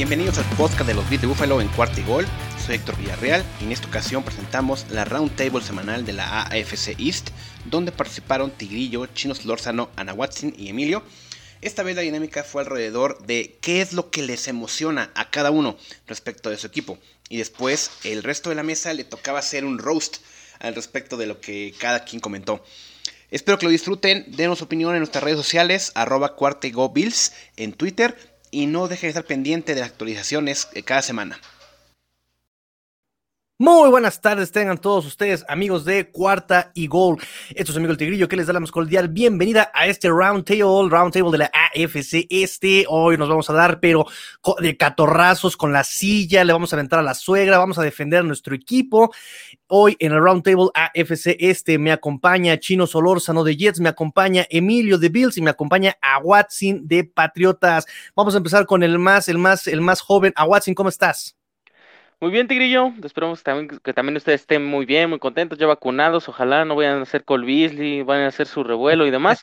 Bienvenidos al podcast de los Beats de Buffalo en cuarto y gol. Soy Héctor Villarreal y en esta ocasión presentamos la Roundtable semanal de la AFC East, donde participaron Tigrillo, Chinos Lórzano, Ana Watson y Emilio. Esta vez la dinámica fue alrededor de qué es lo que les emociona a cada uno respecto de su equipo. Y después el resto de la mesa le tocaba hacer un roast al respecto de lo que cada quien comentó. Espero que lo disfruten, denos opinión en nuestras redes sociales, arroba Bills en Twitter y no dejen de estar pendiente de las actualizaciones cada semana. Muy buenas tardes, tengan todos ustedes, amigos de Cuarta y Gol. Esto es amigo el Tigrillo que les da la más cordial bienvenida a este Round Table, Round Table de la AFC Este. Hoy nos vamos a dar, pero de catorrazos con la silla, le vamos a aventar a la suegra, vamos a defender a nuestro equipo. Hoy en el Round Table AFC Este me acompaña Chino Solórzano de Jets, me acompaña Emilio de Bills y me acompaña a Watson de Patriotas. Vamos a empezar con el más, el más, el más joven. A Watson, ¿cómo estás? Muy bien, Tigrillo. Esperamos también, que también ustedes estén muy bien, muy contentos, ya vacunados. Ojalá no vayan a hacer Col Beasley, vayan a hacer su revuelo y demás.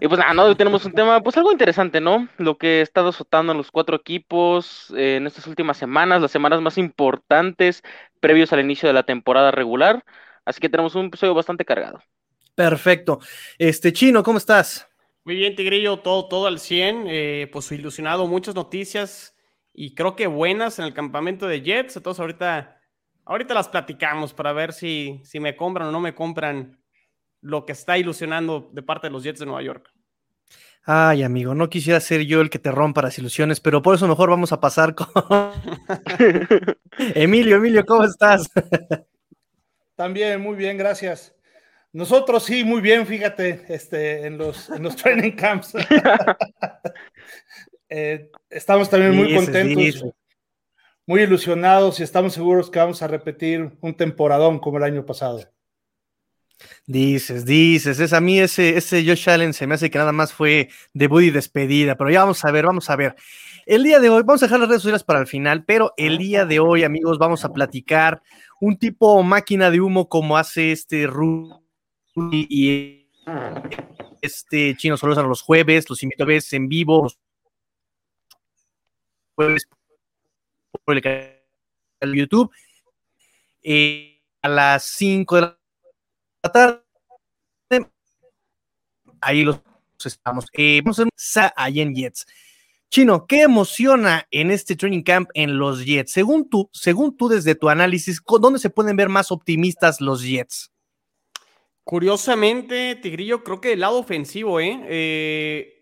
y pues nada, hoy tenemos un tema, pues algo interesante, ¿no? Lo que ha estado azotando en los cuatro equipos eh, en estas últimas semanas, las semanas más importantes previos al inicio de la temporada regular. Así que tenemos un episodio bastante cargado. Perfecto. Este Chino, ¿cómo estás? Muy bien, Tigrillo, todo, todo al 100. Eh, pues ilusionado, muchas noticias y creo que buenas en el campamento de Jets. Entonces ahorita, ahorita las platicamos para ver si, si me compran o no me compran lo que está ilusionando de parte de los Jets de Nueva York. Ay, amigo, no quisiera ser yo el que te rompa las ilusiones, pero por eso mejor vamos a pasar con Emilio. Emilio, ¿cómo estás? También, muy bien, gracias. Nosotros sí, muy bien, fíjate, este, en los, en los training camps. Eh, estamos también muy contentos, muy ilusionados y estamos seguros que vamos a repetir un temporadón como el año pasado. Dices, dices, es a mí ese, ese Josh Allen se me hace que nada más fue debut y despedida, pero ya vamos a ver, vamos a ver. El día de hoy, vamos a dejar las redes sociales para el final, pero el día de hoy, amigos, vamos a platicar un tipo máquina de humo como hace este Rudy y este Chino Solos a los jueves, los invito a ver en vivo, el canal de YouTube. A las 5 de la tarde. Ahí los estamos. Vamos a hacer ahí en Jets. Chino, ¿qué emociona en este training camp en los Jets? Según tú, según tú desde tu análisis, ¿dónde se pueden ver más optimistas los Jets? Curiosamente, Tigrillo, creo que del lado ofensivo, ¿eh? eh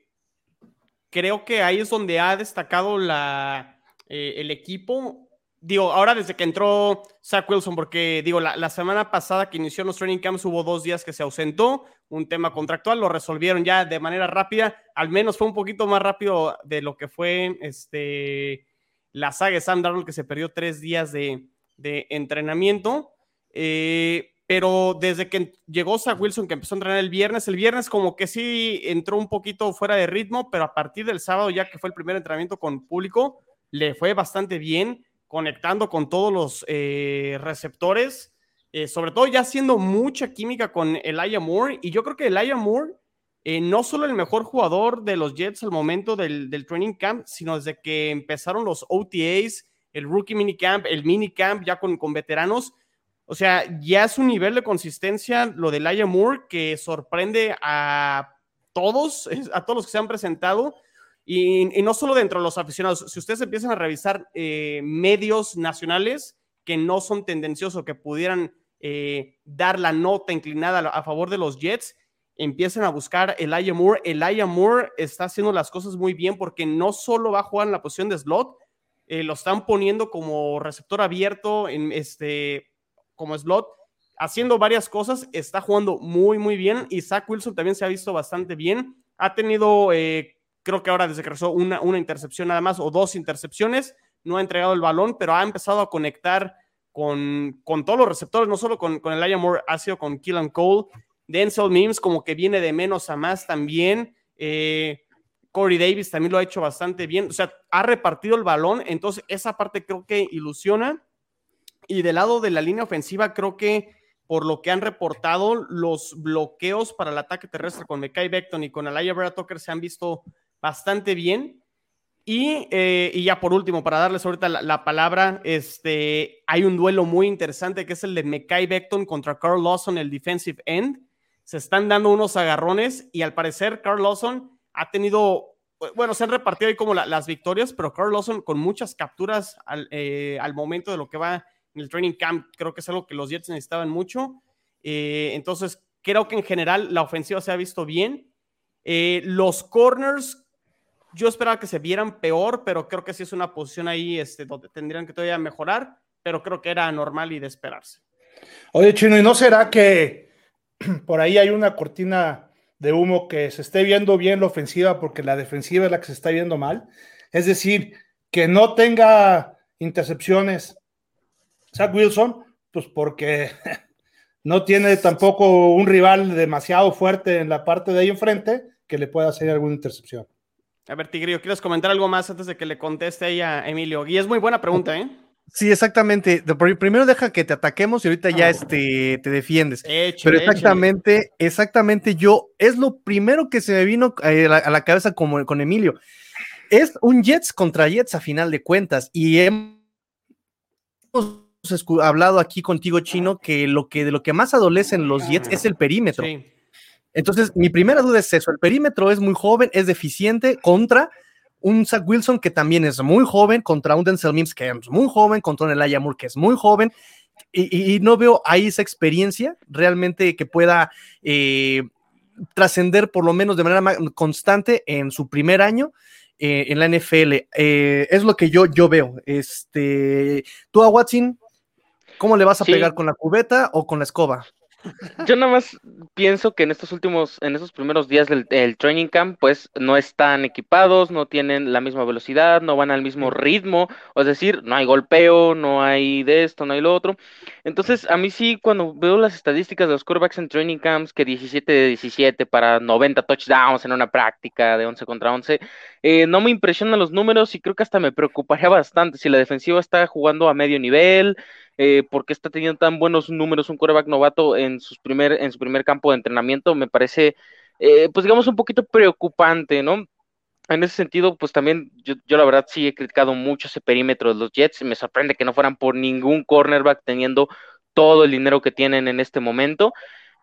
creo que ahí es donde ha destacado la, eh, el equipo. Digo, ahora desde que entró Zach Wilson, porque digo, la, semana pasada que inició los training camps hubo dos días que se ausentó, un tema contractual, lo resolvieron ya de manera rápida, al menos fue un poquito más rápido de lo que fue este, la saga de Sam Darnold, que se perdió tres días de, de entrenamiento. Eh, pero desde que llegó Zach Wilson, que empezó a entrenar el viernes, el viernes como que sí entró un poquito fuera de ritmo, pero a partir del sábado, ya que fue el primer entrenamiento con público, le fue bastante bien, conectando con todos los eh, receptores, eh, sobre todo ya haciendo mucha química con Elijah Moore, y yo creo que Elijah Moore, eh, no solo el mejor jugador de los Jets al momento del, del training camp, sino desde que empezaron los OTAs, el rookie minicamp, el minicamp ya con, con veteranos, o sea, ya es un nivel de consistencia lo de Laia Moore que sorprende a todos, a todos los que se han presentado. Y, no solo dentro de los aficionados, si ustedes empiezan a revisar eh, medios nacionales que no son tendenciosos, que pudieran eh, dar la nota inclinada a favor de los Jets, empiecen a buscar el Elijah Moore. El Elijah Moore está haciendo las cosas muy bien porque no solo va a jugar en la posición de slot, eh, lo están poniendo como receptor abierto en este como slot, haciendo varias cosas, está jugando muy, muy bien. Y Zach Wilson también se ha visto bastante bien. Ha tenido, eh, creo que ahora desde que regresó, una, una intercepción nada más o dos intercepciones. No ha entregado el balón, pero ha empezado a conectar con, con todos los receptores, no solo con, con el Moore, ha sido con Killan Cole. Denzel Mims como que viene de menos a más también. Eh, Corey Davis también lo ha hecho bastante bien. O sea, ha repartido el balón. Entonces, esa parte creo que ilusiona. Y del lado de la línea ofensiva, creo que por lo que han reportado, los bloqueos para el ataque terrestre con Mekai Beckton y con Alaya Vera Tucker se han visto bastante bien. Eh, y, ya por último, para darles ahorita la, palabra, este, hay un duelo muy interesante que es el de Mekai Beckton contra Carl Lawson, el defensive end. Se están dando unos agarrones y al parecer Carl Lawson ha tenido, bueno, se han repartido ahí como las victorias, pero Carl Lawson con muchas capturas al, eh, al, momento de lo que va el training camp, creo que es algo que los Jets necesitaban mucho. Eh, entonces, creo que en general la ofensiva se ha visto bien. los corners yo esperaba que se vieran peor, pero creo que sí es una posición ahí este, donde tendrían que todavía mejorar, pero creo que era normal y de esperarse. Oye, Chino, ¿y no será que por ahí hay una cortina de humo que se esté viendo bien la ofensiva porque la defensiva es la que se está viendo mal? Es decir, que no tenga intercepciones Zach Wilson, pues porque no tiene tampoco un rival demasiado fuerte en la parte de ahí enfrente que le pueda hacer alguna intercepción. A ver, Tigrillo, ¿quieres comentar algo más antes de que le conteste ahí a Emilio? Y es muy buena pregunta, ¿eh? Sí, exactamente. Primero deja que te ataquemos y ahorita ya este, te defiendes. Pero exactamente, exactamente yo, es lo primero que se me vino eh, a la, cabeza como, con Emilio. Es un Jets contra Jets a final de cuentas. Y hemos hablado aquí contigo, Chino, que lo que de lo que más adolecen los Jets es el perímetro. Sí. Entonces, mi primera duda es eso, el perímetro es muy joven, es deficiente contra un Zach Wilson que también es muy joven, contra un Denzel Mims que es muy joven, contra un Elijah Moore que es muy joven, y, no veo ahí esa experiencia realmente que pueda eh, trascender por lo menos de manera constante en su primer año. Eh, en la NFL. Eh, es lo que yo, yo veo. Este, tú a Watson, ¿cómo le vas a pegar con la cubeta o con la escoba? Yo nada más pienso que en estos últimos, en estos primeros días del, training camp, pues no están equipados, no tienen la misma velocidad, no van al mismo ritmo, es decir, no hay golpeo, no hay de esto, no hay lo otro. Entonces, a mí sí, cuando veo las estadísticas de los quarterbacks en training camps, que 17 de 17 para 90 touchdowns en una práctica de 11 contra 11, eh, no me impresionan los números y creo que hasta me preocuparía bastante si la defensiva está jugando a medio nivel eh, porque está teniendo tan buenos números un coreback novato en, sus primer, en su primer campo de entrenamiento, me parece, eh, pues digamos, un poquito preocupante, ¿no? En ese sentido, pues también yo, la verdad sí he criticado mucho ese perímetro de los Jets. Me sorprende que no fueran por ningún cornerback teniendo todo el dinero que tienen en este momento.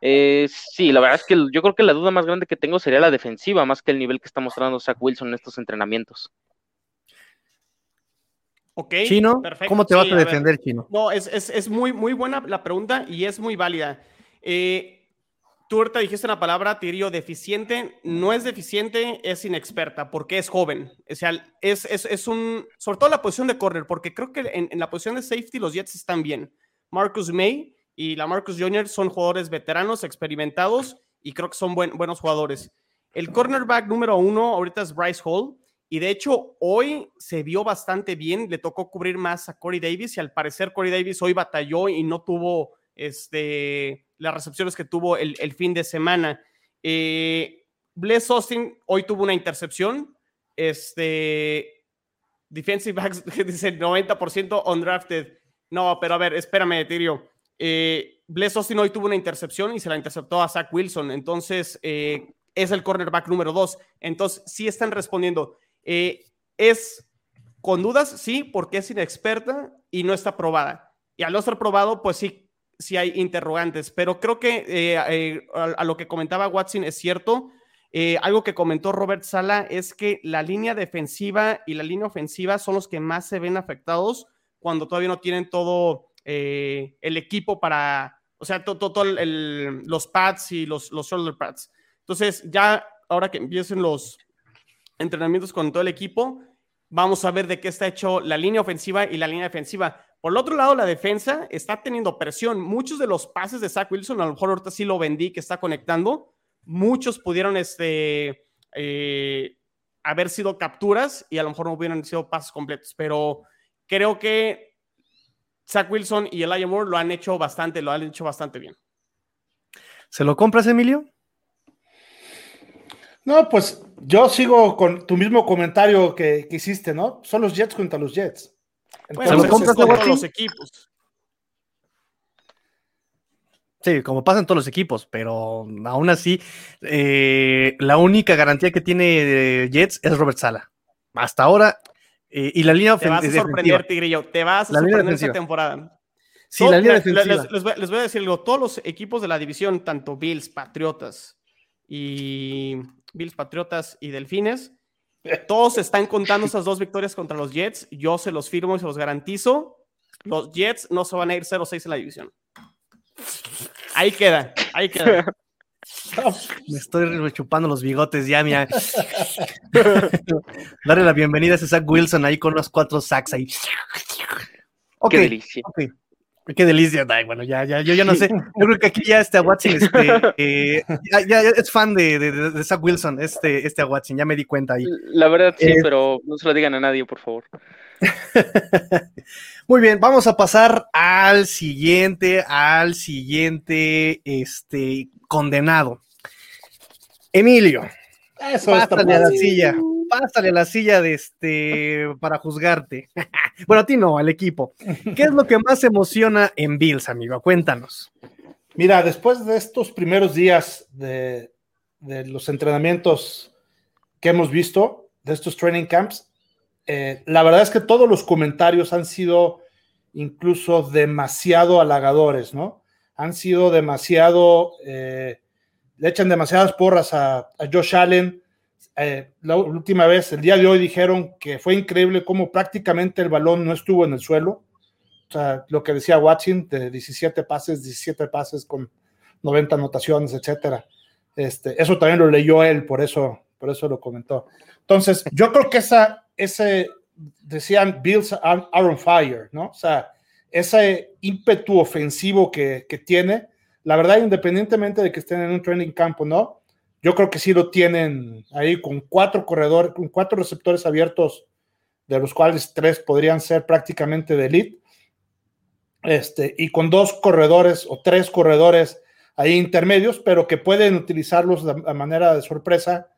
Eh, sí, la verdad es que yo creo que la duda más grande que tengo sería la defensiva, más que el nivel que está mostrando Zach Wilson en estos entrenamientos. Ok. Chino, ¿cómo te vas a defender, Chino? No, es, muy, muy buena la pregunta y es muy válida. Eh, tú ahorita dijiste una palabra, Tirio, deficiente. No es deficiente, es inexperta, porque es joven. O sea, es, es, un. Sobre todo la posición de corner, porque creo que en, la posición de safety los Jets están bien. Marcus May y la Marcus Jr. son jugadores veteranos, experimentados y creo que son buenos jugadores. El cornerback número uno ahorita es Bryce Hall y de hecho, hoy se vio bastante bien, le tocó cubrir más a Corey Davis y al parecer Corey Davis hoy batalló y no tuvo este, las recepciones que tuvo el, fin de semana. Eh, Bless Austin hoy tuvo una intercepción. Este, defensive backs, dice 90% undrafted. No, pero a ver, espérame, Tirio. Eh, Bless Austin hoy tuvo una intercepción y se la interceptó a Zach Wilson. Entonces, eh, es el cornerback número dos. Entonces, sí están respondiendo. Eh, es con dudas, sí, porque es inexperta y no está probada. Y al no estar probado, pues sí, sí hay interrogantes. Pero creo que eh, eh, a, lo que comentaba Watson es cierto. algo que comentó Robert Sala es que la línea defensiva y la línea ofensiva son los que más se ven afectados cuando todavía no tienen todo el equipo para, o sea, todo, los pads y los, los shoulder pads. Entonces, ya ahora que empiecen los, entrenamientos con todo el equipo. Vamos a ver de qué está hecho la línea ofensiva y la línea defensiva. Por el otro lado, la defensa está teniendo presión. Muchos de los pases de Zach Wilson, a lo mejor ahorita sí lo vendí que está conectando. Muchos pudieron este, eh, haber sido capturas y a lo mejor no hubieran sido pases completos. Pero creo que Zach Wilson y Elijah Moore lo han hecho bastante, lo han hecho bastante bien. ¿Se lo compras, Emilio? No, pues yo sigo con tu mismo comentario que, hiciste, ¿no? Son los Jets contra los Jets. Entonces, bueno, los equipos. Sí, como pasa en todos los equipos, pero aún así, eh, la única garantía que tiene Jets es Robert Sala. hasta ahora. Eh, y la línea Te vas a sorprender, Tigrillo. Te vas a sorprender esta temporada. Sí, la línea defensiva. Les, voy, les, voy, a decir algo. Todos los equipos de la división, tanto Bills, Patriotas y Bills, Patriotas y Delfines, todos están contando esas dos victorias contra los Jets. Yo se los firmo y se los garantizo. Los Jets no se van a ir 0-6 en la división. Ahí queda, ahí queda. Me estoy chupando los bigotes ya, mira. Darle la bienvenida a ese Zach Wilson ahí con los cuatro sacks ahí. Qué delicia. Qué delicia, bueno, ya, ya, yo ya no sé. Yo creo que aquí ya este Watson este, eh, ya, es fan de, de, Zach Wilson, este, este Watson, ya me di cuenta ahí. La verdad sí, eh, pero no se lo digan a nadie, por favor. Muy bien, vamos a pasar al siguiente, al siguiente, este, condenado. Emilio, Eso a la silla, pásale a la silla de este, para juzgarte. bueno, a ti no, al equipo. ¿Qué es lo que más emociona en Bills, amigo? Cuéntanos. Mira, después de estos primeros días de, los entrenamientos que hemos visto, de estos training camps, eh, la verdad es que todos los comentarios han sido incluso demasiado halagadores, ¿no? Han sido demasiado, eh, le echan demasiadas porras a, Josh Allen. Eh, la última vez, el día de hoy, dijeron que fue increíble cómo prácticamente el balón no estuvo en el suelo. O sea, lo que decía Watson, de 17 pases, 17 pases con 90 anotaciones, etcétera. Este, eso también lo leyó él, por eso, por eso lo comentó. Entonces, yo creo que esa, ese, decían, Bills are, on fire, ¿no? O sea, ese ímpetu ofensivo que, que, tiene, la verdad, independientemente de que estén en un training campo, ¿no? Yo creo que sí lo tienen ahí con cuatro corredores, con cuatro receptores abiertos, de los cuales tres podrían ser prácticamente de elite, este, y con dos corredores o tres corredores ahí intermedios, pero que pueden utilizarlos de, manera de sorpresa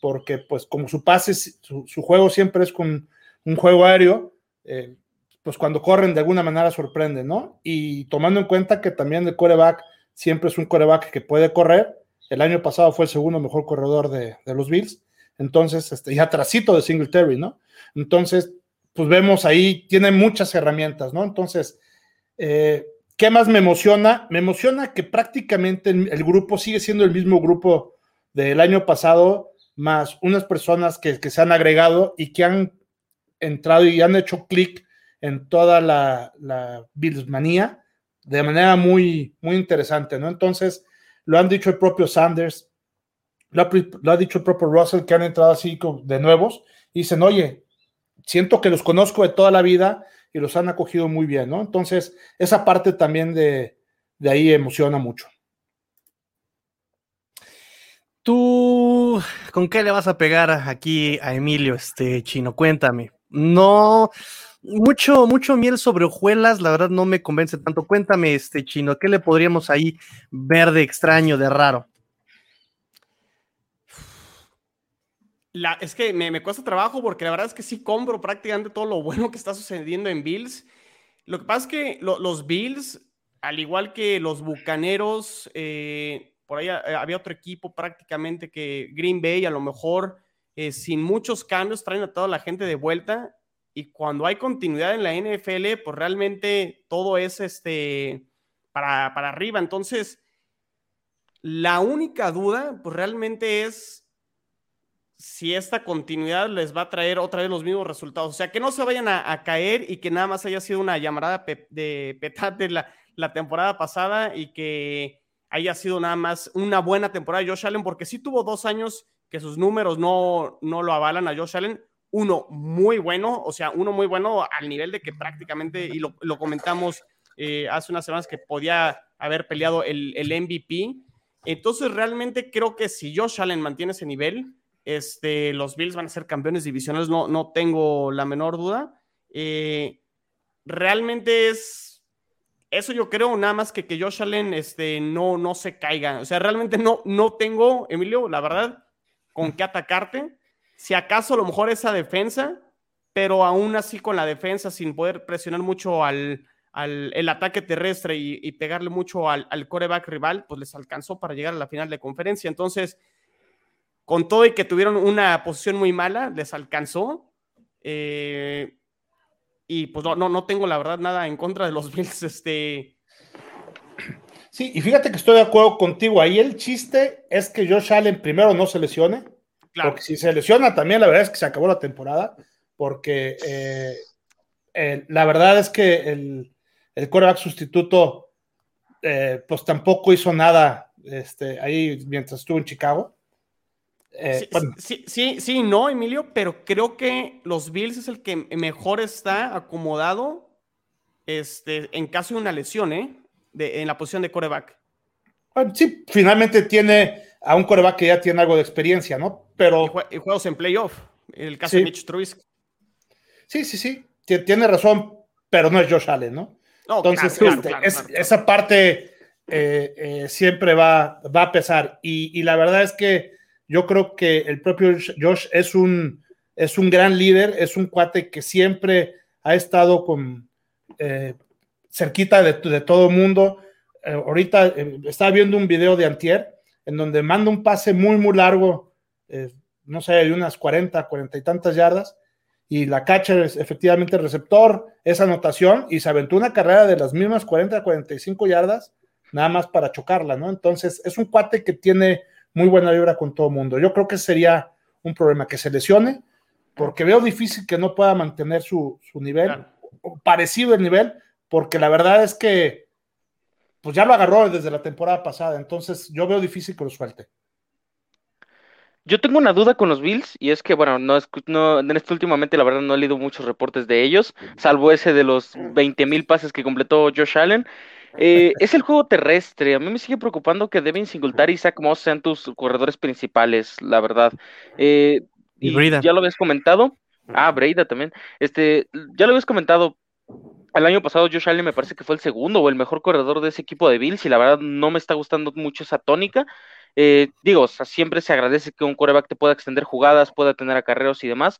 porque pues como su pase, su, juego siempre es con un juego aéreo, eh, pues cuando corren de alguna manera sorprende, ¿no? Y tomando en cuenta que también el coreback siempre es un coreback que puede correr, el año pasado fue el segundo mejor corredor de, los Bills, entonces, este, ya trasito de Singletary, ¿no? Entonces, pues vemos ahí, tiene muchas herramientas, ¿no? Entonces, eh, ¿qué más me emociona? Me emociona que prácticamente el grupo sigue siendo el mismo grupo del año pasado, más unas personas que, se han agregado y que han entrado y han hecho clic en toda la, la Billsmanía de manera muy, muy interesante, ¿no? Entonces, lo han dicho el propio Sanders, lo ha, dicho el propio Russell, que han entrado así de nuevos, y dicen, oye, siento que los conozco de toda la vida y los han acogido muy bien, ¿no? Entonces, esa parte también de, de ahí emociona mucho. ¿Tú con qué le vas a pegar aquí a Emilio, este chino? Cuéntame. No, mucho, mucho miel sobre hojuelas, la verdad no me convence tanto. Cuéntame, este chino, ¿qué le podríamos ahí ver de extraño, de raro? La, es que me, me, cuesta trabajo porque la verdad es que sí compro prácticamente todo lo bueno que está sucediendo en Bills. Lo que pasa es que los Bills, al igual que los Bucaneros, eh, por ahí eh, había otro equipo prácticamente que Green Bay a lo mejor eh, sin muchos cambios traen a toda la gente de vuelta y cuando hay continuidad en la NFL, pues realmente todo es este para, para arriba. Entonces, la única duda, pues realmente es si esta continuidad les va a traer otra vez los mismos resultados. O sea, que no se vayan a, caer y que nada más haya sido una llamada de petate la, la temporada pasada y que haya sido nada más una buena temporada de Josh Allen, porque sí tuvo dos años que sus números no, no lo avalan a Josh Allen. Uno muy bueno, o sea, uno muy bueno al nivel de que prácticamente, y lo, comentamos eh, hace unas semanas, que podía haber peleado el, el, MVP. Entonces, realmente creo que si Josh Allen mantiene ese nivel, este, los Bills van a ser campeones divisionales, no, no tengo la menor duda. Eh, realmente es eso yo creo, nada más que que Josh Allen este, no, no se caiga. O sea, realmente no, no tengo, Emilio, la verdad, con qué atacarte. Si acaso a lo mejor esa defensa, pero aún así con la defensa, sin poder presionar mucho al, al el ataque terrestre y, pegarle mucho al, al, coreback rival, pues les alcanzó para llegar a la final de conferencia. Entonces, con todo y que tuvieron una posición muy mala, les alcanzó. Eh, y pues no, no, no tengo la verdad nada en contra de los Bills. Este. Sí, y fíjate que estoy de acuerdo contigo. Ahí el chiste es que Josh Allen primero no se lesione. Claro. Porque si se lesiona también, la verdad es que se acabó la temporada. Porque eh, la verdad es que el, el quarterback sustituto, eh, pues tampoco hizo nada este, ahí mientras estuvo en Chicago. Eh, sí, bueno, sí, sí, sí, no, Emilio, pero creo que los Bills es el que mejor está acomodado este, en caso de una lesión, ¿eh? De, en la posición de coreback. bueno, sí, finalmente tiene a un quarterback que ya tiene algo de experiencia, ¿no? Y, Pero jue- y juegos en playoff. El caso Sí. de Mitch Trubisky. sí, sí, sí, ti- tiene razón, pero no es Josh Allen, ¿no? No, Entonces, claro, este, claro, claro, es- claro, claro. esa parte eh, eh, siempre va, va a pesar. Y, y la verdad es que yo creo que el propio Josh es un, es un gran líder, es un cuate que siempre ha estado con eh, cerquita de, de todo el mundo. Ahorita estaba viendo un video de Antier en donde manda un pase muy, muy largo, eh, no sé, de unas 40, 40 y tantas yardas, y la catcher es efectivamente el receptor, esa anotación, y se aventó una carrera de las mismas 40, 45 yardas, nada más para chocarla, ¿no? Entonces, es un cuate que tiene muy buena vibra con todo el mundo. Yo creo que sería un problema que se lesione, porque veo difícil que no pueda mantener su, su nivel, Claro. o parecido el nivel, porque la verdad es que pues ya lo agarró desde la temporada pasada, entonces yo veo difícil que lo suelte. Yo tengo una duda con los Bills y es que, bueno, no, no en este últimamente la verdad no he leído muchos reportes de ellos, salvo ese de los 20 mil pases que completó Josh Allen. Eh, es el juego terrestre. A mí me sigue preocupando que Devin Singletary y Zach Moss sean tus corredores principales, la verdad. Eh, Y y Breida. ya lo habías comentado. Ah, Breida también. Este, ya lo habías comentado. El año pasado Josh Allen me parece que fue el segundo o el mejor corredor de ese equipo de Bills y la verdad no me está gustando mucho esa tónica. Eh, digo, siempre se agradece que un quarterback te pueda extender jugadas, pueda tener acarreos y demás,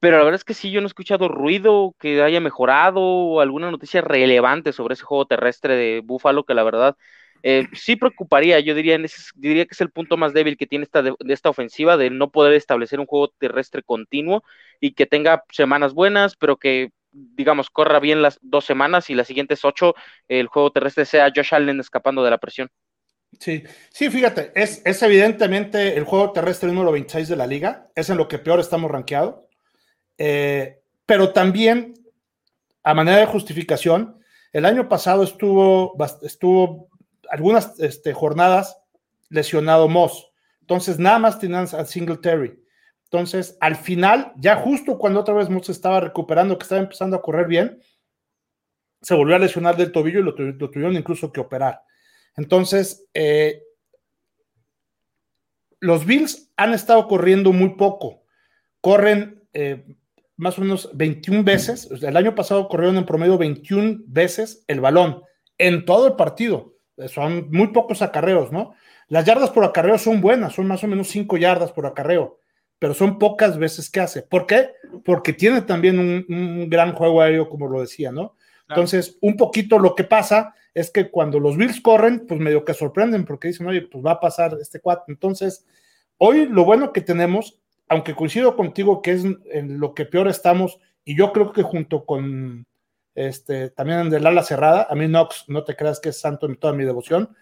pero la verdad es que sí, yo no he escuchado ruido que haya mejorado o alguna noticia relevante sobre ese juego terrestre de Buffalo que la verdad eh, sí preocuparía. Yo diría, en ese- diría que es el punto más débil que tiene esta, de esta ofensiva, de no poder establecer un juego terrestre continuo y que tenga semanas buenas, pero que digamos, corra bien las dos semanas y las siguientes ocho el juego terrestre sea Josh Allen escapando de la presión. Sí, sí, fíjate, es, es evidentemente el juego terrestre número 26 de la liga, es en lo que peor estamos rankeados, Eh, pero también, a manera de justificación, el año pasado estuvo, estuvo algunas este, jornadas lesionado Moss, entonces nada más tenían a Singletary. Entonces, al final, ya justo cuando otra vez Moss estaba recuperando, que estaba empezando a correr bien, se volvió a lesionar del tobillo y lo, tu- lo tuvieron incluso que operar. Entonces, eh, los Bills han estado corriendo muy poco. Corren eh, más o menos 21 veces. El año pasado corrieron en promedio 21 veces el balón en todo el partido. Eh, Son muy pocos acarreos, ¿no? Las yardas por acarreo son buenas, son más o menos 5 yardas por acarreo, pero son pocas veces que hace. ¿Por qué? Porque tiene también un, un gran juego aéreo, como lo decía, ¿no? Claro. Entonces, un poquito lo que pasa es que cuando los Bills corren, pues medio que sorprenden porque dicen, oye, pues va a pasar este cuate. Entonces, hoy lo bueno que tenemos, aunque coincido contigo que es en lo que peor estamos, y yo creo que junto con este también en el ala cerrada, a mí Knox, no te creas que es santo en toda mi devoción,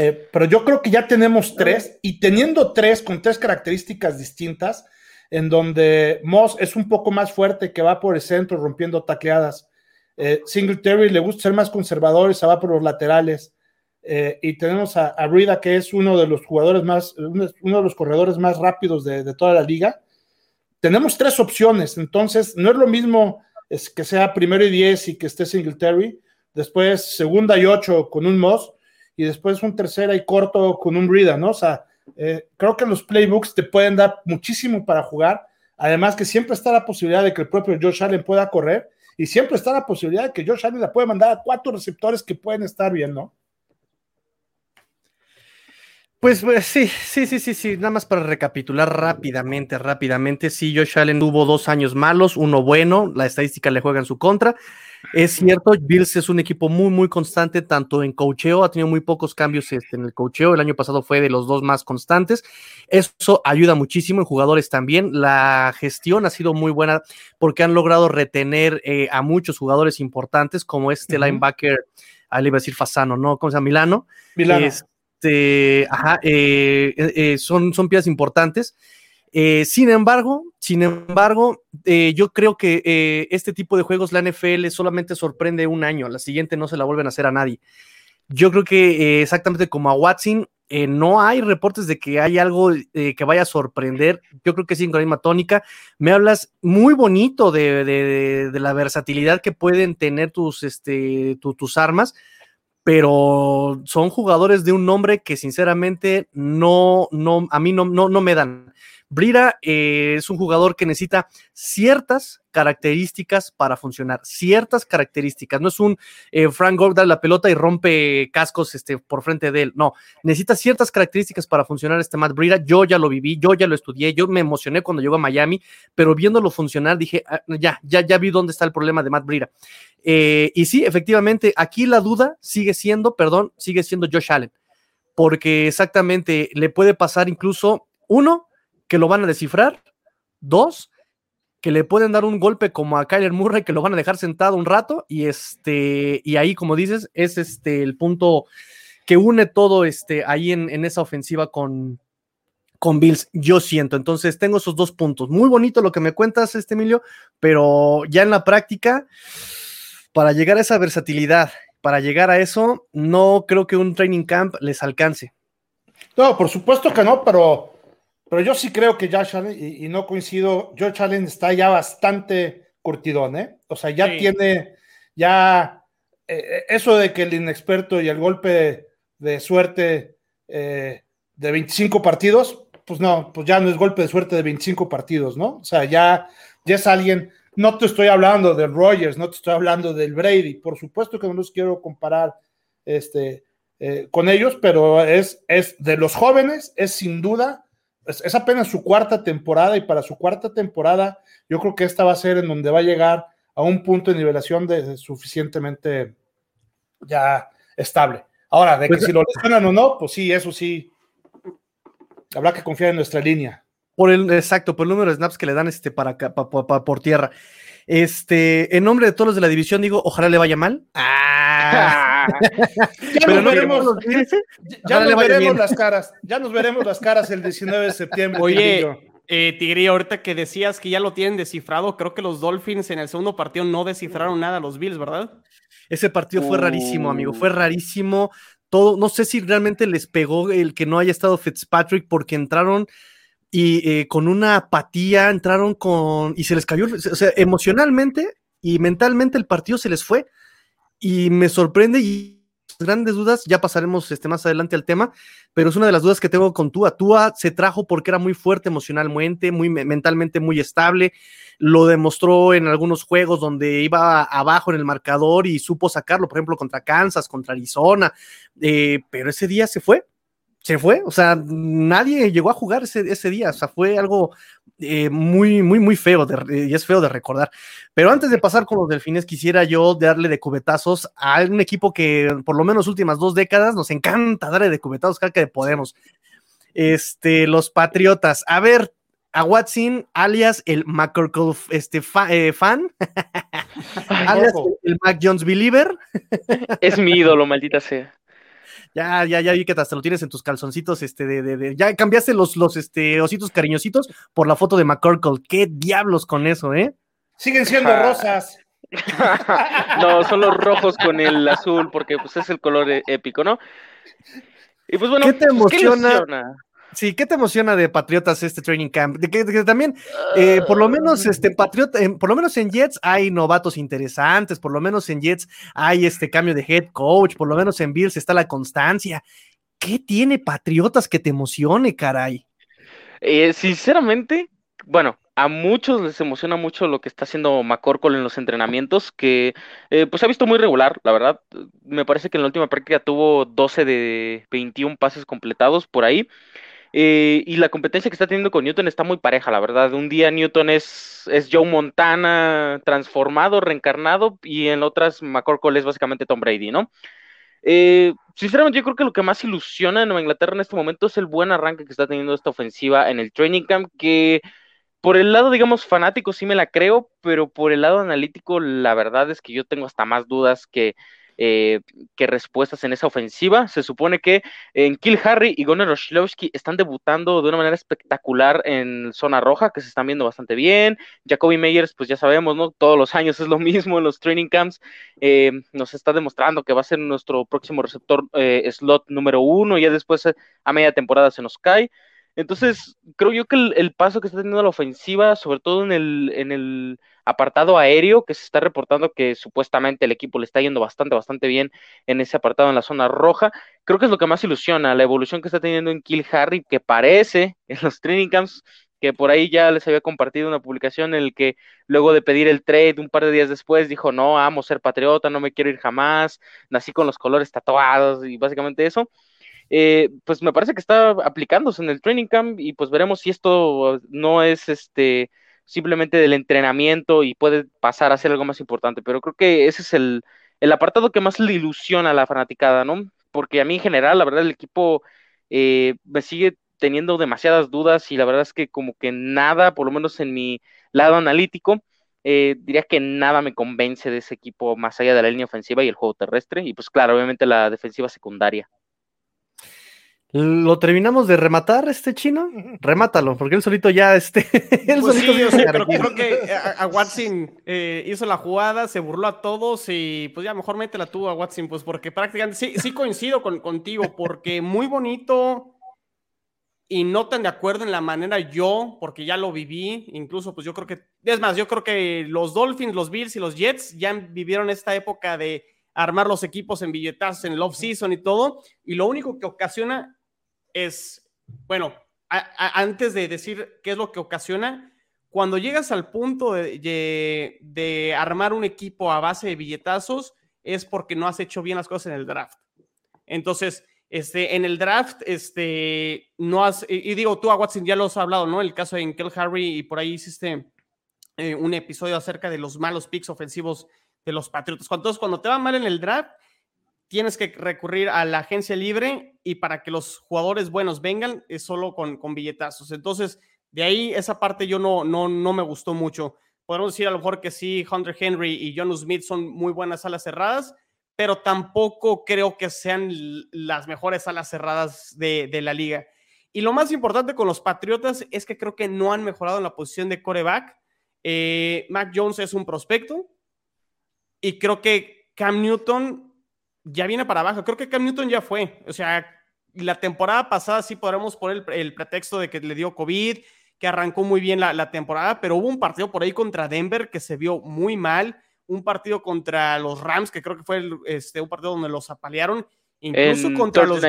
eh, pero yo creo que ya tenemos tres, y teniendo tres con tres características distintas, en donde Moss es un poco más fuerte, que va por el centro rompiendo tacleadas. Eh, Singletary le gusta ser más conservador y se va por los laterales. Eh, y tenemos a, a Brida, que es uno de los jugadores más, uno, uno de los corredores más rápidos de, de, toda la liga. Tenemos tres opciones, entonces no es lo mismo es que sea primero y diez y que esté Singletary, después segunda y ocho con un Moss, y después un tercera y corto con un Brida, ¿no? O sea, eh, creo que los playbooks te pueden dar muchísimo para jugar. Además que siempre está la posibilidad de que el propio Josh Allen pueda correr y siempre está la posibilidad de que Josh Allen la puede mandar a cuatro receptores que pueden estar bien, ¿no? Pues, pues, sí, sí, sí, sí, sí. Nada más para recapitular rápidamente, rápidamente. Sí, Josh Allen tuvo dos años malos, uno bueno, la estadística le juega en su contra. Es cierto, Bills es un equipo muy, muy constante, tanto en cocheo, ha tenido muy pocos cambios este, en el cocheo, el año pasado fue de los dos más constantes, eso ayuda muchísimo en jugadores también, la gestión ha sido muy buena porque han logrado retener eh, a muchos jugadores importantes, como este linebacker, ahí le iba a decir Fasano, ¿no? ¿Cómo se llama? Milano. Milano. Este, ajá, eh, eh, son, son piezas importantes. Eh, sin embargo, sin embargo, yo creo que este tipo de juegos la NFL solamente sorprende un año, la siguiente no se la vuelven a hacer a nadie. Yo creo que exactamente como a Watson, no hay reportes de que hay algo que vaya a sorprender. Yo creo que sí, con la misma tónica. Me hablas muy bonito de, de, la versatilidad que pueden tener tus, este, tu, tus armas pero son jugadores de un nombre que sinceramente no, no, a mí no, no, no me dan. Brira eh, es un jugador que necesita ciertas características para funcionar, ciertas características. No es un eh, Frank Gore da la pelota y rompe cascos este, por frente de él. No, necesita ciertas características para funcionar este Matt Brira. Yo ya lo viví, yo ya lo estudié, yo me emocioné cuando llegó a Miami, pero viéndolo funcionar dije, ah, ya, ya, ya vi dónde está el problema de Matt Brira. Eh, y sí, efectivamente, aquí la duda sigue siendo, perdón, sigue siendo Josh Allen, porque exactamente le puede pasar incluso uno que lo van a descifrar. Dos, que le pueden dar un golpe como a Kyler Murray, que lo van a dejar sentado un rato. Y este, y ahí, como dices, es este el punto que une todo este ahí en, en esa ofensiva con, con Bills, yo siento. Entonces, tengo esos dos puntos. Muy bonito lo que me cuentas, este Emilio, pero ya en la práctica, para llegar a esa versatilidad, para llegar a eso, no creo que un training camp les alcance. No, por supuesto que no, pero pero yo sí creo que Josh Allen, y, no coincido, Josh Allen está ya bastante curtidón, ¿eh? O sea, ya sí. tiene, ya, eh, eso de que el inexperto y el golpe de, suerte eh, de 25 partidos, pues no, pues ya no es golpe de suerte de 25 partidos, ¿no? O sea, ya, ya es alguien, no te estoy hablando del Rogers, no te estoy hablando del Brady, por supuesto que no los quiero comparar este, eh, con ellos, pero es, es de los jóvenes, es sin duda es, es, apenas su cuarta temporada y para su cuarta temporada yo creo que esta va a ser en donde va a llegar a un punto de nivelación de, de suficientemente ya estable. Ahora, de que pues, si lo lesionan o no, pues sí, eso sí, habrá que confiar en nuestra línea. Por el, exacto, por el número de snaps que le dan este para, para, para por tierra. Este, en nombre de todos los de la división, digo, ojalá le vaya mal. Ah. ya nos no, veremos, ya nos veremos las caras. Ya nos veremos las caras el 19 de septiembre. Oye, eh, Tigrillo, ahorita que decías que ya lo tienen descifrado, creo que los Dolphins en el segundo partido no descifraron nada a los Bills, ¿verdad? Ese partido fue rarísimo, amigo, fue rarísimo. Todo, no sé si realmente les pegó el que no haya estado Fitzpatrick porque entraron y eh, con una apatía entraron con y se les cayó, o sea, emocionalmente y mentalmente el partido se les fue y me sorprende y grandes dudas, ya pasaremos este, más adelante al tema, pero es una de las dudas que tengo con Tua. Tua se trajo porque era muy fuerte emocionalmente, muy mentalmente muy estable, lo demostró en algunos juegos donde iba abajo en el marcador y supo sacarlo, por ejemplo, contra Kansas, contra Arizona, eh, pero ese día se fue, se fue, o sea, nadie llegó a jugar ese, ese día, o sea, fue algo eh, muy, muy, muy feo de, y es feo de recordar. Pero antes de pasar con los delfines, quisiera yo darle de cubetazos a un equipo que por lo menos últimas dos décadas nos encanta darle de cubetazos cada que podemos. Este, los Patriotas. A ver, a Watson, alias el McCorkle este, fa, eh, fan, alias el, el Mac Jones Believer. es mi ídolo, maldita sea. Ya, ya, ya vi que hasta lo tienes en tus calzoncitos, este, de, de, de ya cambiaste los, los, este, ositos cariñositos por la foto de McCorkle. ¿Qué diablos con eso, eh? Siguen siendo rosas. no, son los rojos con el azul, porque pues es el color épico, ¿no? Y pues bueno, ¿qué te emociona? ¿qué Sí, ¿qué te emociona de Patriotas este training camp? De que, de que también, eh, por lo menos, este Patriota, eh, por lo menos en Jets hay novatos interesantes, por lo menos en Jets hay este cambio de head coach, por lo menos en Bills está la constancia. ¿Qué tiene Patriotas que te emocione, caray? Eh, sinceramente, bueno, a muchos les emociona mucho lo que está haciendo McCorkle en los entrenamientos, que eh, pues ha visto muy regular, la verdad. Me parece que en la última práctica tuvo 12 de 21 pases completados por ahí. Eh, y la competencia que está teniendo con Newton está muy pareja, la verdad. Un día Newton es, es Joe Montana transformado, reencarnado, y en otras McCorkle es básicamente Tom Brady, ¿no? Eh, sinceramente, yo creo que lo que más ilusiona en Nueva Inglaterra en este momento es el buen arranque que está teniendo esta ofensiva en el training camp, que por el lado, digamos, fanático sí me la creo, pero por el lado analítico, la verdad es que yo tengo hasta más dudas que eh, que respuestas en esa ofensiva. Se supone que en Kill Harry y Gunnar Oshlovsky están debutando de una manera espectacular en zona roja, que se están viendo bastante bien. Jacoby Meyers, pues ya sabemos, ¿no? Todos los años es lo mismo en los training camps. Eh, nos está demostrando que va a ser nuestro próximo receptor eh, slot número uno, y ya después a media temporada se nos cae. Entonces, creo yo que el, paso que está teniendo la ofensiva, sobre todo en el, en el apartado aéreo, que se está reportando que supuestamente el equipo le está yendo bastante, bastante bien en ese apartado en la zona roja, creo que es lo que más ilusiona, la evolución que está teniendo en Kill Harry, que parece en los training camps, que por ahí ya les había compartido una publicación en el que luego de pedir el trade un par de días después dijo, no, amo ser patriota, no me quiero ir jamás, nací con los colores tatuados y básicamente eso. Eh, pues me parece que está aplicándose en el training camp y pues veremos si esto no es este simplemente del entrenamiento y puede pasar a ser algo más importante, pero creo que ese es el, apartado que más le ilusiona a la fanaticada, ¿no? Porque a mí en general, la verdad, el equipo eh, me sigue teniendo demasiadas dudas y la verdad es que como que nada, por lo menos en mi lado analítico, eh, diría que nada me convence de ese equipo más allá de la línea ofensiva y el juego terrestre y pues claro, obviamente la defensiva secundaria. ¿Lo terminamos de rematar este chino? Remátalo, porque él solito ya, este, él pues solito sí, creo, que eh, a, Watson eh, hizo la jugada, se burló a todos y pues ya mejor métela tú a Watson, pues porque prácticamente sí, sí coincido con, contigo, porque muy bonito y no tan de acuerdo en la manera yo, porque ya lo viví, incluso pues yo creo que, es más, yo creo que los Dolphins, los Bills y los Jets ya vivieron esta época de armar los equipos en billetazos en el off-season y todo, y lo único que ocasiona es, bueno, antes de decir qué es lo que ocasiona, cuando llegas al punto de, armar un equipo a base de billetazos, es porque no has hecho bien las cosas en el draft. Entonces, este, en el draft, este, no has, y, digo, tú a Watson ya lo has hablado, ¿no? El caso de Enkel Harry y por ahí hiciste eh, un episodio acerca de los malos picks ofensivos de los Patriotas. Entonces, cuando te va mal en el draft, tienes que recurrir a la agencia libre y para que los jugadores buenos vengan es solo con, con billetazos. Entonces, de ahí esa parte yo no, no, no me gustó mucho. Podemos decir a lo mejor que sí, Hunter Henry y John Smith son muy buenas alas cerradas, pero tampoco creo que sean las mejores alas cerradas de, de la liga. Y lo más importante con los Patriotas es que creo que no han mejorado en la posición de coreback. Eh, Mac Jones es un prospecto y creo que Cam Newton ya viene para abajo. Creo que Cam Newton ya fue. O sea, la temporada pasada sí podremos poner el, pretexto de que le dio COVID, que arrancó muy bien la, temporada, pero hubo un partido por ahí contra Denver que se vio muy mal. Un partido contra los Rams, que creo que fue este, un partido donde los apalearon. Incluso contra los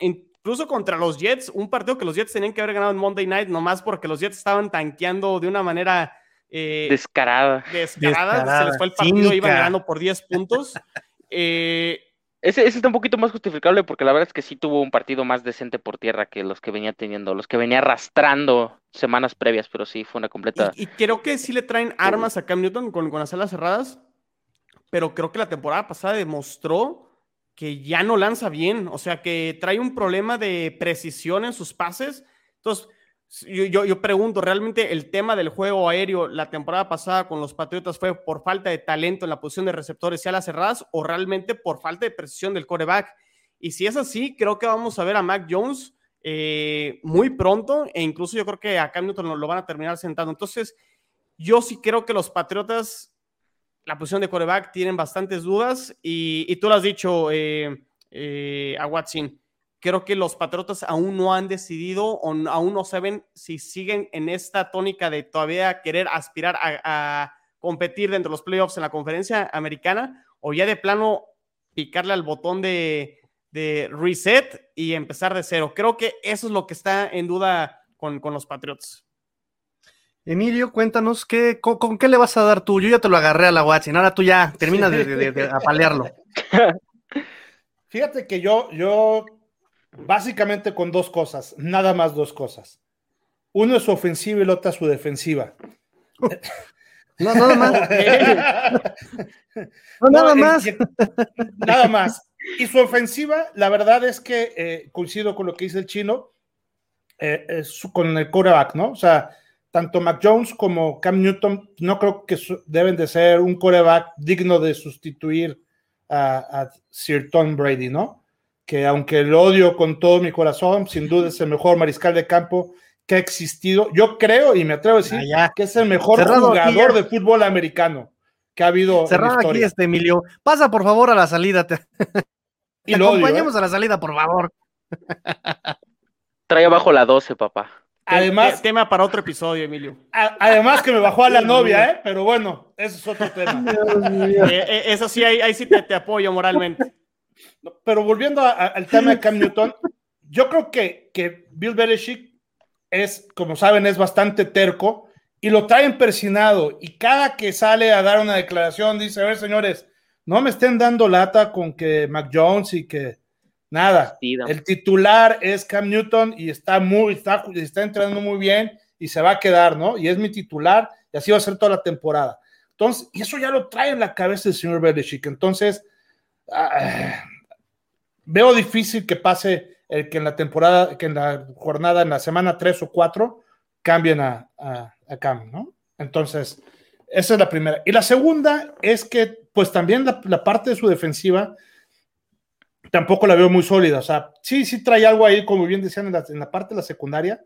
incluso contra los Jets, un partido que los Jets tenían que haber ganado en Monday Night, nomás porque los Jets estaban tanqueando de una manera eh, descarada. descarada. Se les fue el partido, iban ganando por 10 puntos. Eh, ese, está un poquito más justificable porque la verdad es que sí tuvo un partido más decente por tierra que los que venía teniendo, los que venía arrastrando semanas previas, pero sí fue una completa. Y, creo que sí le traen armas a Cam Newton con, con las alas cerradas, pero creo que la temporada pasada demostró que ya no lanza bien, o sea que trae un problema de precisión en sus pases. Entonces, yo, yo, pregunto, ¿realmente el tema del juego aéreo la temporada pasada con los Patriotas fue por falta de talento en la posición de receptores y alas cerradas o realmente por falta de precisión del coreback? Y si es así, creo que vamos a ver a Mac Jones eh, muy pronto e incluso yo creo que a Cam Newton lo van a terminar sentando. Entonces, yo sí creo que los Patriotas, la posición de coreback, tienen bastantes dudas y, tú lo has dicho eh, eh, a Watson creo que los Patriotas aún no han decidido o aún no saben si siguen en esta tónica de todavía querer aspirar a, competir dentro de los playoffs en la conferencia americana o ya de plano picarle al botón de, reset y empezar de cero. Creo que eso es lo que está en duda con, los Patriots. Emilio, cuéntanos, ¿qué, con, qué le vas a dar tú? Yo ya te lo agarré a la Watson, ahora tú ya terminas de, apalearlo. Fíjate que yo, yo, básicamente con dos cosas, nada más dos cosas. Uno es su ofensiva y el otro es su defensiva. No, nada más. no, nada más. nada más. Y su ofensiva, la verdad es que eh, coincido con lo que dice el chino, eh, es con el coreback, ¿no? O sea, tanto Mac Jones como Cam Newton no creo que deben de ser un coreback digno de sustituir a, Sir Tom Brady, ¿no? Que aunque lo odio con todo mi corazón, sin duda es el mejor mariscal de campo que ha existido. Yo creo y me atrevo a decir ah, que es el mejor jugador de fútbol americano que ha habido. Cerrado aquí este Emilio. Pasa por favor a la salida. Te, y lo acompañemos ¿eh? a la salida, por favor. Trae abajo la 12, papá. Además, tema para otro episodio, Emilio. además que me bajó a la novia, ¿eh? Pero bueno, eso es otro tema. Eh, eh, eso sí, ahí, sí te, apoyo moralmente. Pero volviendo al tema de Cam Newton, yo creo que, que Bill Belichick es, como saben, es bastante terco y lo traen persinado. Y cada que sale a dar una declaración, dice: A ver, señores, no me estén dando lata con que Mac Jones y que Nada. El titular es Cam Newton y está muy, está, está entrenando muy bien y se va a quedar, ¿no? Y es mi titular y así va a ser toda la temporada. Entonces, y eso ya lo trae en la cabeza el señor Belichick. Entonces, ah, veo difícil que pase el que en la temporada, que en la jornada, en la semana 3 o 4, cambien a, Cam, ¿no? Entonces, esa es la primera. Y la segunda es que, pues también la, la parte de su defensiva tampoco la veo muy sólida. O sea, sí, sí trae algo ahí, como bien decían en la, parte de la secundaria,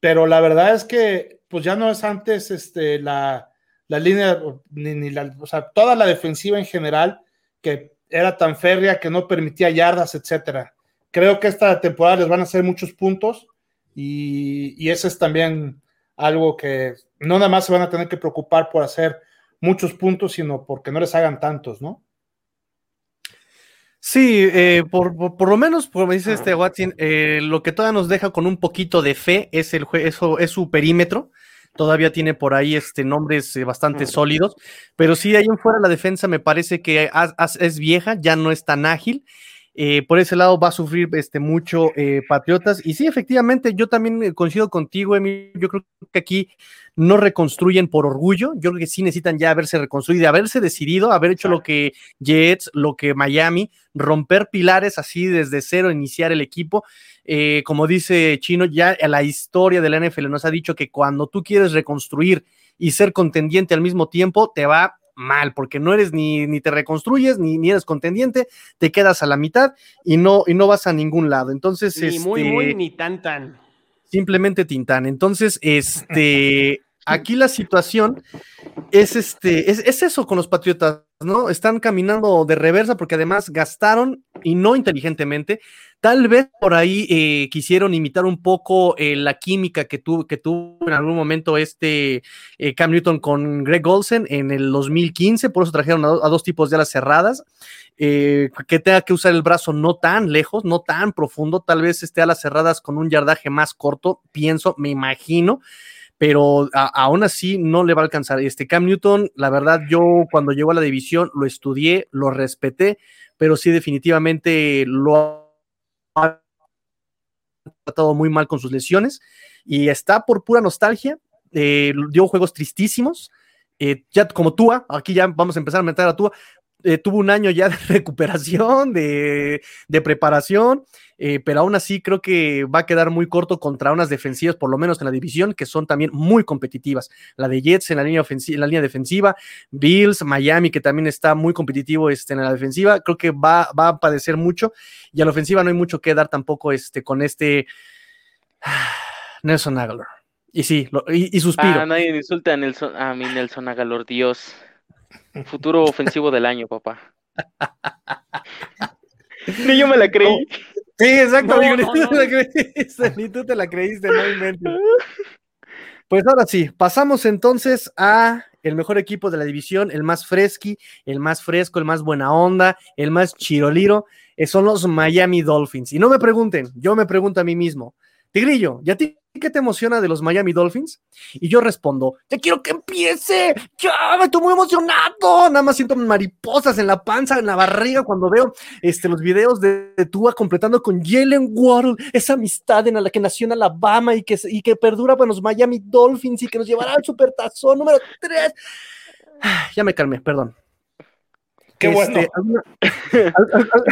pero la verdad es que, pues ya no es antes este, la, línea, ni, la, o sea, toda la defensiva en general, que era tan férrea que no permitía yardas, etcétera. Creo que esta temporada les van a hacer muchos puntos y, y ese es también algo que no nada más se van a tener que preocupar por hacer muchos puntos, sino porque no les hagan tantos, ¿no? Sí, eh, por, lo menos, como dice este Watson, eh, lo que todavía nos deja con un poquito de fe es, el, eso, es su perímetro. Todavía tiene por ahí este, nombres eh, bastante sólidos, pero sí, ahí en fuera la defensa me parece que es vieja, ya no es tan ágil. por ese lado va a sufrir este, mucho Patriotas. Y sí, efectivamente, yo también coincido contigo, Emilio. Yo creo que aquí no reconstruyen por orgullo. Yo creo que sí necesitan ya haberse reconstruido, haberse decidido, haber hecho lo que Jets, lo que Miami, romper pilares así desde cero, iniciar el equipo. Eh, como dice Chino, ya la historia de la NFL nos ha dicho que cuando tú quieres reconstruir y ser contendiente al mismo tiempo, te va mal, porque no eres ni, ni te reconstruyes, ni, ni, eres contendiente, te quedas a la mitad y no, y no vas a ningún lado. Entonces, ni muy, muy, este, ni tan, tan. Simplemente Tintán. Entonces, este, aquí la situación es este, es, es, eso con los Patriotas, ¿no? Están caminando de reversa porque además gastaron y no inteligentemente. Tal vez por ahí eh, quisieron imitar un poco eh, la química que, tuvo que tuvo en algún momento este eh, Cam Newton con Greg Olsen en el 2015, por eso trajeron a, dos tipos de alas cerradas, que tenga que usar el brazo no tan lejos, no tan profundo, tal vez esté alas cerradas con un yardaje más corto, pienso, me imagino pero aún así no le va a alcanzar. Este Cam Newton, la verdad, yo cuando llegó a la división lo estudié, lo respeté, pero sí definitivamente lo tratado muy mal con sus lesiones y está por pura nostalgia. Eh, dio juegos tristísimos. Eh, ya como Tua, aquí ya vamos a empezar a meter a Tua, eh, tuvo un año ya de recuperación, de, preparación, pero aún así creo que va a quedar muy corto contra unas defensivas, por lo menos en la división, que son también muy competitivas. La de Jets en la línea, ofensiva, en la línea defensiva, Bills, Miami, que también está muy competitivo este, en la defensiva, creo que va, va a padecer mucho y a la ofensiva no hay mucho que dar tampoco este, con este Nelson Aguilar. Y sí, y, suspiro. Ah, nadie insulta a, Nelson, a mi Nelson Aguilar, Dios. Futuro ofensivo del año, papá. Ni yo me la creí. Sí, exacto, ni, tú te la creíste, ni tú te la creíste, no Pues ahora sí, pasamos entonces a el mejor equipo de la división, el más fresqui, el más fresco, el más buena onda, el más chiroliro, eh, son los Miami Dolphins. Y no me pregunten, yo me pregunto a mí mismo, Tigrillo, ¿y a ti ¿qué te emociona de los Miami Dolphins? Y yo respondo, ya quiero que empiece, ya me estoy muy emocionado, nada más siento mariposas en la panza, en la barriga cuando veo este, los videos de, de Tua completando con Jalen Waddle, esa amistad en la que nació en Alabama y que, y que perdura con los Miami Dolphins y que nos llevará al supertazón número 3. Ya me calmé, perdón. Qué bueno. Este, ¿alguna, al- al- al-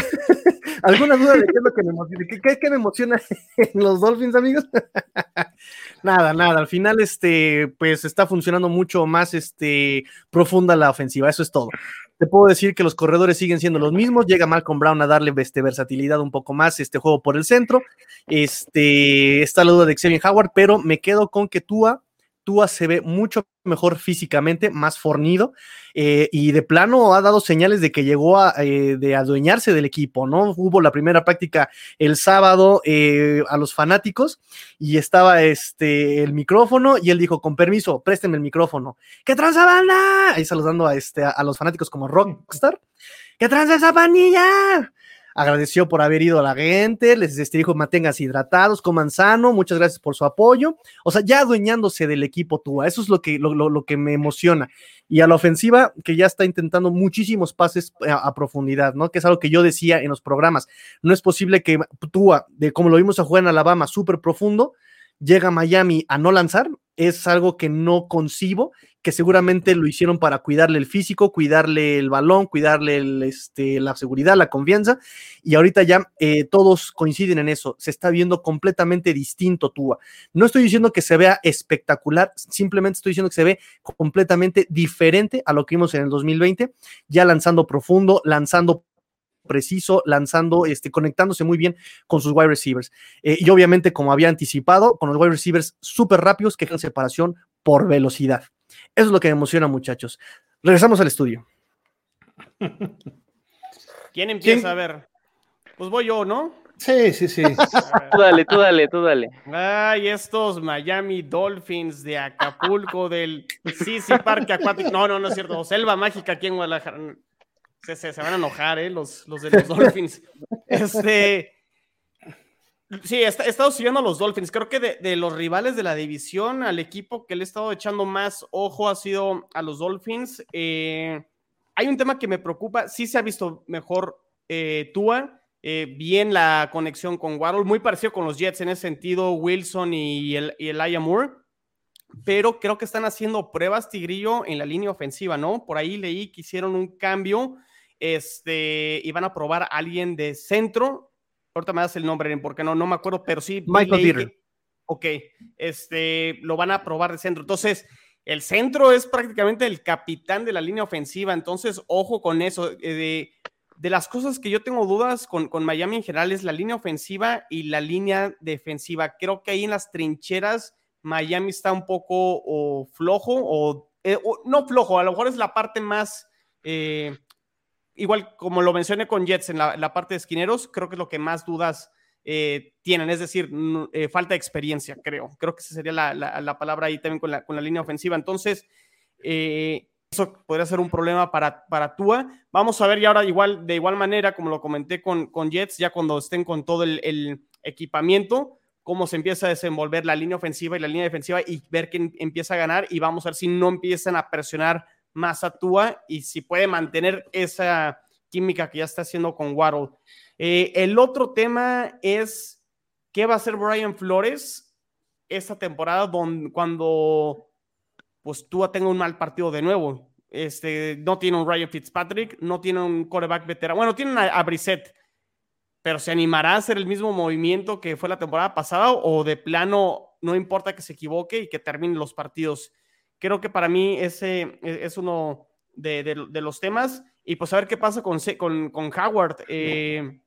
¿Alguna duda de qué es lo que me emociona? ¿Qué, qué- qué me emociona en los Dolphins, amigos? nada, nada. Al final, este, pues está funcionando mucho más este, profunda la ofensiva. Eso es todo. Te puedo decir que los corredores siguen siendo los mismos. Llega Malcolm Brown a darle este, versatilidad un poco más, este juego por el centro. Este, está la duda de Xavier Howard, pero me quedo con que Tua, Tua se ve mucho mejor físicamente, más fornido, eh, y de plano ha dado señales de que llegó a eh, de adueñarse del equipo, ¿no? Hubo la primera práctica el sábado eh, a los fanáticos y estaba este el micrófono y él dijo, con permiso, préstenme el micrófono. ¿Qué tranza banda? Ahí saludando a, este, a, a los fanáticos como Rockstar. ¿Qué tranza esa panilla? Agradeció por haber ido a la gente, les este, dijo manténganse hidratados, coman sano, muchas gracias por su apoyo. O sea, ya adueñándose del equipo Tua, eso es lo que, lo, lo, que me emociona. Y a la ofensiva, que ya está intentando muchísimos pases a, a, profundidad, ¿no? Que es algo que yo decía en los programas. No es posible que Tua, de como lo vimos a jugar en Alabama, súper profundo, llega a Miami a no lanzar, es algo que no concibo, que seguramente lo hicieron para cuidarle el físico, cuidarle el balón, cuidarle el, este, la seguridad, la confianza, y ahorita ya eh, todos coinciden en eso, se está viendo completamente distinto Tua. No estoy diciendo que se vea espectacular, simplemente estoy diciendo que se ve completamente diferente a lo que vimos en el 2020, ya lanzando profundo, lanzando preciso, lanzando, este, conectándose muy bien con sus wide receivers. Eh, y obviamente, como había anticipado, con los wide receivers súper rápidos que generan separación por velocidad. Eso es lo que me emociona, muchachos. Regresamos al estudio. ¿Quién empieza ¿Quién? a ver? Pues voy yo, ¿no? Sí, sí, sí. tú dale, tú dale, tú dale. Ay, estos Miami Dolphins de Acapulco, del Sisi Parque Acuático. No, no, no es cierto. Selva Mágica aquí en Guadalajara. Se, se, se van a enojar, ¿eh? Los, los de los Dolphins. Este. Sí, he, he, estado siguiendo a los Dolphins. Creo que de, de, los rivales de la división, al equipo que le he estado echando más ojo ha sido a los Dolphins. Eh, hay un tema que me preocupa. Sí se ha visto mejor eh, Tua. Eh, bien la conexión con Waddle, muy parecido con los Jets en ese sentido, Wilson y, el, y Elijah Moore. Pero creo que están haciendo pruebas, Tigrillo, en la línea ofensiva, ¿no? Por ahí leí que hicieron un cambio este, y van a probar a alguien de centro. Ahorita me das el nombre, porque no, no me acuerdo, pero sí. Michael Dieter. Ok, este, lo van a probar de centro. Entonces, el centro es prácticamente el capitán de la línea ofensiva. Entonces, ojo con eso. Eh, de, de, las cosas que yo tengo dudas con, con, Miami en general es la línea ofensiva y la línea defensiva. Creo que ahí en las trincheras Miami está un poco o flojo o, eh, o, no flojo, a lo mejor es la parte más, eh, igual como lo mencioné con Jets en la, parte de esquineros, creo que es lo que más dudas eh, tienen, es decir, eh, falta de experiencia, creo. Creo que esa sería la, la, la palabra ahí también con la, con la línea ofensiva. Entonces, eh, eso podría ser un problema para, para Tua. Vamos a ver y ahora igual, de igual manera, como lo comenté con, con Jets, ya cuando estén con todo el, el equipamiento, cómo se empieza a desenvolver la línea ofensiva y la línea defensiva y ver quién empieza a ganar y vamos a ver si no empiezan a presionar más a Tua y si puede mantener esa química que ya está haciendo con Waddle. Eh, el otro tema es qué va a hacer Brian Flores esta temporada cuando pues Tua tenga un mal partido de nuevo. Este, no tiene un Ryan Fitzpatrick, no tiene un quarterback veterano. Bueno, tiene a, a Brissett, pero ¿se animará a hacer el mismo movimiento que fue la temporada pasada o de plano no importa que se equivoque y que termine los partidos? Creo que para mí ese es uno de, de, de los temas y pues a ver qué pasa con, con, con Howard. Eh,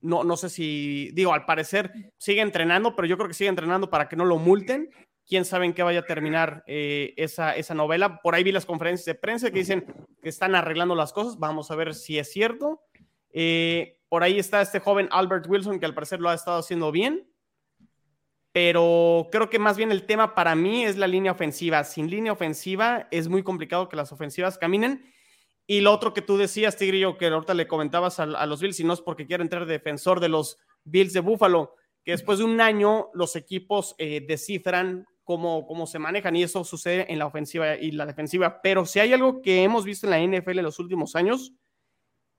no, no sé si, digo, al parecer sigue entrenando, pero yo creo que sigue entrenando para que no lo multen. Quién sabe en qué vaya a terminar eh, esa, esa novela. Por ahí vi las conferencias de prensa que dicen que están arreglando las cosas. Vamos a ver si es cierto. Eh, por ahí está este joven Albert Wilson, que al parecer lo ha estado haciendo bien. Pero creo que más bien el tema para mí es la línea ofensiva. Sin línea ofensiva es muy complicado que las ofensivas caminen. Y lo otro que tú decías, Tigrillo, que ahorita le comentabas a, a los Bills, y no es porque quiera entrar defensor de los Bills de Buffalo, que después de un año los equipos eh, descifran cómo, cómo se manejan y eso sucede en la ofensiva y la defensiva. Pero si hay algo que hemos visto en la NFL en los últimos años,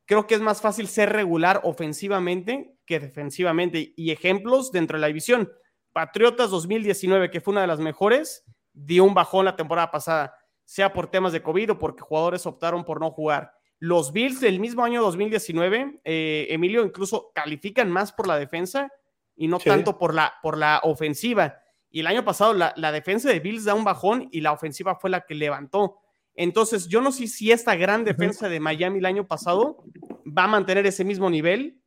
creo que es más fácil ser regular ofensivamente que defensivamente. Y ejemplos dentro de la división. Patriotas 2019, que fue una de las mejores, dio un bajón la temporada pasada, sea por temas de COVID o porque jugadores optaron por no jugar. Los Bills del mismo año 2019, eh, Emilio, incluso califican más por la defensa y no tanto por la, por la ofensiva. Y el año pasado la, la, defensa de Bills da un bajón y la ofensiva fue la que levantó. Entonces, yo no sé si esta gran defensa de Miami el año pasado va a mantener ese mismo nivel.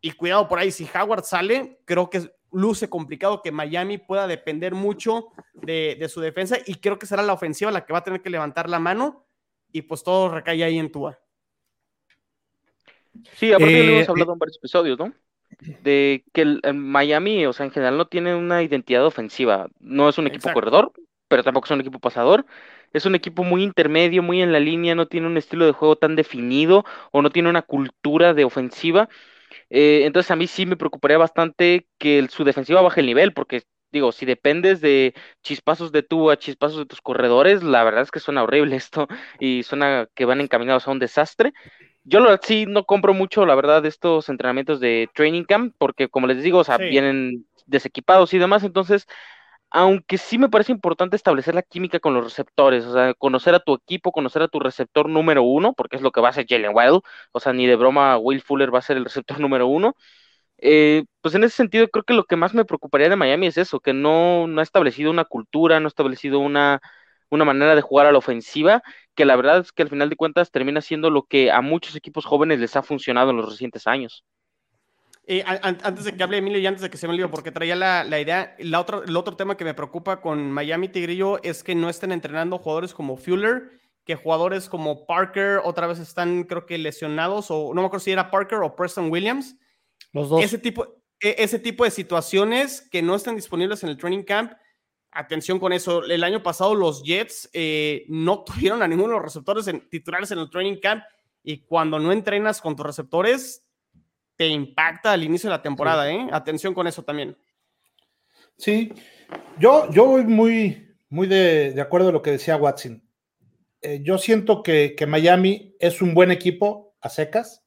Y cuidado por ahí, si Howard sale, creo que luce complicado que Miami pueda depender mucho de, de su defensa y creo que será la ofensiva la que va a tener que levantar la mano y pues todo recae ahí en Tua. Sí, aparte eh, lo hemos hablado en varios episodios, ¿no? De que el, el, Miami, o sea, en general no tiene una identidad ofensiva. No es un equipo Exacto. corredor, pero tampoco es un equipo pasador. Es un equipo muy intermedio, muy en la línea, no tiene un estilo de juego tan definido o no tiene una cultura de ofensiva. Eh, entonces a mí sí me preocuparía bastante que el, su defensiva baje el nivel, porque digo, si dependes de chispazos de tú a chispazos de tus corredores, la verdad es que suena horrible esto y suena que van encaminados a un desastre. Yo lo, sí no compro mucho, la verdad, estos entrenamientos de training camp, porque como les digo, o sea, sí. vienen desequipados y demás, entonces, aunque sí me parece importante establecer la química con los receptores, o sea, conocer a tu equipo, conocer a tu receptor número uno, porque es lo que va a hacer Jalen Wild, o sea, ni de broma Will Fuller va a ser el receptor número uno, eh, pues en ese sentido creo que lo que más me preocuparía de Miami es eso, que no, ha establecido una cultura, no ha establecido una manera de jugar a la ofensiva, que la verdad es que al final de cuentas termina siendo lo que a muchos equipos jóvenes les ha funcionado en los recientes años. Eh, antes de que hable Emilio y antes de que se me olvide, porque traía la, la idea, la otro, el otro tema que me preocupa con Miami Tigrillo es que no estén entrenando jugadores como Fuller, que jugadores como Parker otra vez están creo que lesionados, o no me acuerdo si era Parker o Preston Williams, los dos. Ese tipo, e, ese tipo de situaciones que no están disponibles en el training camp, atención con eso. El año pasado los Jets eh, no tuvieron a ninguno de los receptores en, titulares en el training camp y cuando no entrenas con tus receptores, te impacta al inicio de la temporada. ¿eh? Atención con eso también. Sí, yo, yo voy muy, muy de, de acuerdo a lo que decía Watson. Eh, yo siento que, que Miami es un buen equipo a secas,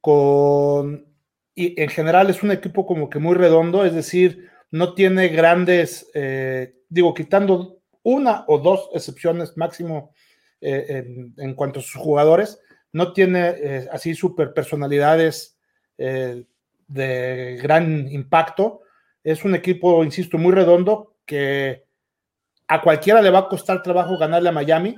con y en general es un equipo como que muy redondo, es decir, no tiene grandes, eh, digo, quitando una o dos excepciones máximo eh, en, en, cuanto a sus jugadores, no tiene así super personalidades eh, de gran impacto. Es un equipo, insisto, muy redondo que a cualquiera le va a costar trabajo ganarle a Miami,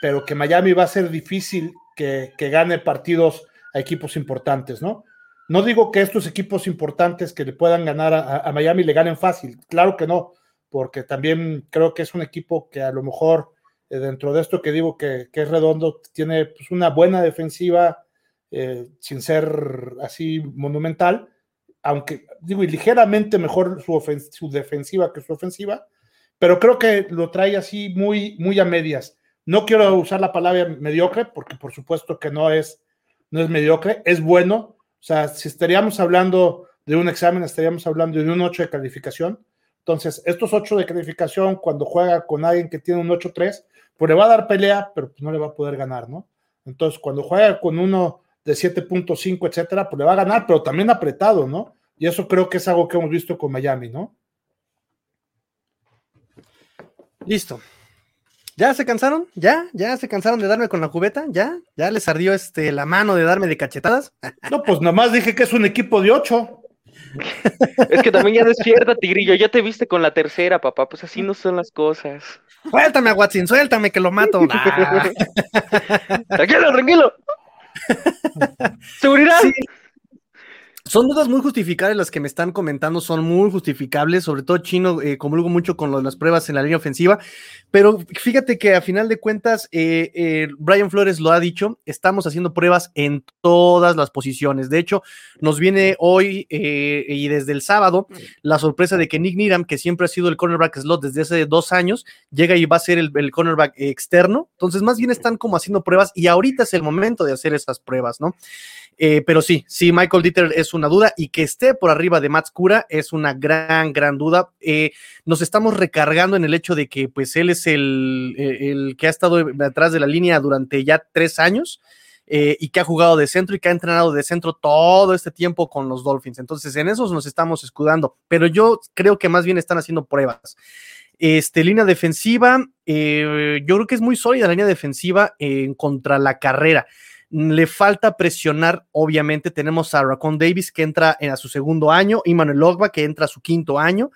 pero que Miami va a ser difícil que, que gane partidos a equipos importantes, ¿no? No digo que estos equipos importantes que le puedan ganar a, Miami le ganen fácil, claro que no, porque también creo que es un equipo que a lo mejor eh, dentro de esto que digo que, que es redondo, tiene pues, una buena defensiva eh, sin ser así monumental, aunque digo, y ligeramente mejor su, defensiva que su ofensiva, pero creo que lo trae así muy, muy a medias. No quiero usar la palabra mediocre, porque por supuesto que no es, no es mediocre, es bueno, o sea, si estaríamos hablando de un examen, estaríamos hablando de un 8 de calificación. Entonces, estos 8 de calificación, cuando juega con alguien que tiene un 8-3, pues le va a dar pelea, pero pues no le va a poder ganar, ¿no? Entonces, cuando juega con uno de 7.5, etcétera, pues le va a ganar, pero también apretado, ¿no? Y eso creo que es algo que hemos visto con Miami, ¿no? Listo. ¿Ya se cansaron? ¿Ya? ¿Ya se cansaron de darme con la cubeta? ¿Ya? ¿Ya les ardió este, la mano de darme de cachetadas? No, pues nada más dije que es un equipo de ocho. Es que también ya despierta, Tigrillo. Ya te viste con la tercera, papá. Pues así no son las cosas. Suéltame a Watson, suéltame que lo mato. Tranquilo, tranquilo. Seguridad. Sí. Son dudas muy justificables las que me están comentando, son muy justificables, sobre todo Chino eh, comulgo mucho con lo las pruebas en la línea ofensiva, pero fíjate que a final de cuentas, eh, eh, Brian Flores lo ha dicho, estamos haciendo pruebas en todas las posiciones, de hecho, nos viene hoy eh, y desde el sábado la sorpresa de que Nick Niram, que siempre ha sido el cornerback slot desde hace dos años, llega y va a ser el, el cornerback externo, entonces más bien están como haciendo pruebas y ahorita es el momento de hacer esas pruebas, ¿no? Eh, pero sí, sí, Michael Dieter es una duda y que esté por arriba de Mats Cura es una gran, gran duda. Eh, nos estamos recargando en el hecho de que pues él es el, el que ha estado detrás de la línea durante ya tres años. Eh, y que ha jugado de centro y que ha entrenado de centro todo este tiempo con los Dolphins. Entonces, en esos nos estamos escudando, pero yo creo que más bien están haciendo pruebas. Este, línea defensiva, eh, yo creo que es muy sólida la línea defensiva en contra la carrera. Le falta presionar, obviamente. Tenemos a Racon Davis que entra a su segundo año, Iman Ogba que entra a su quinto año,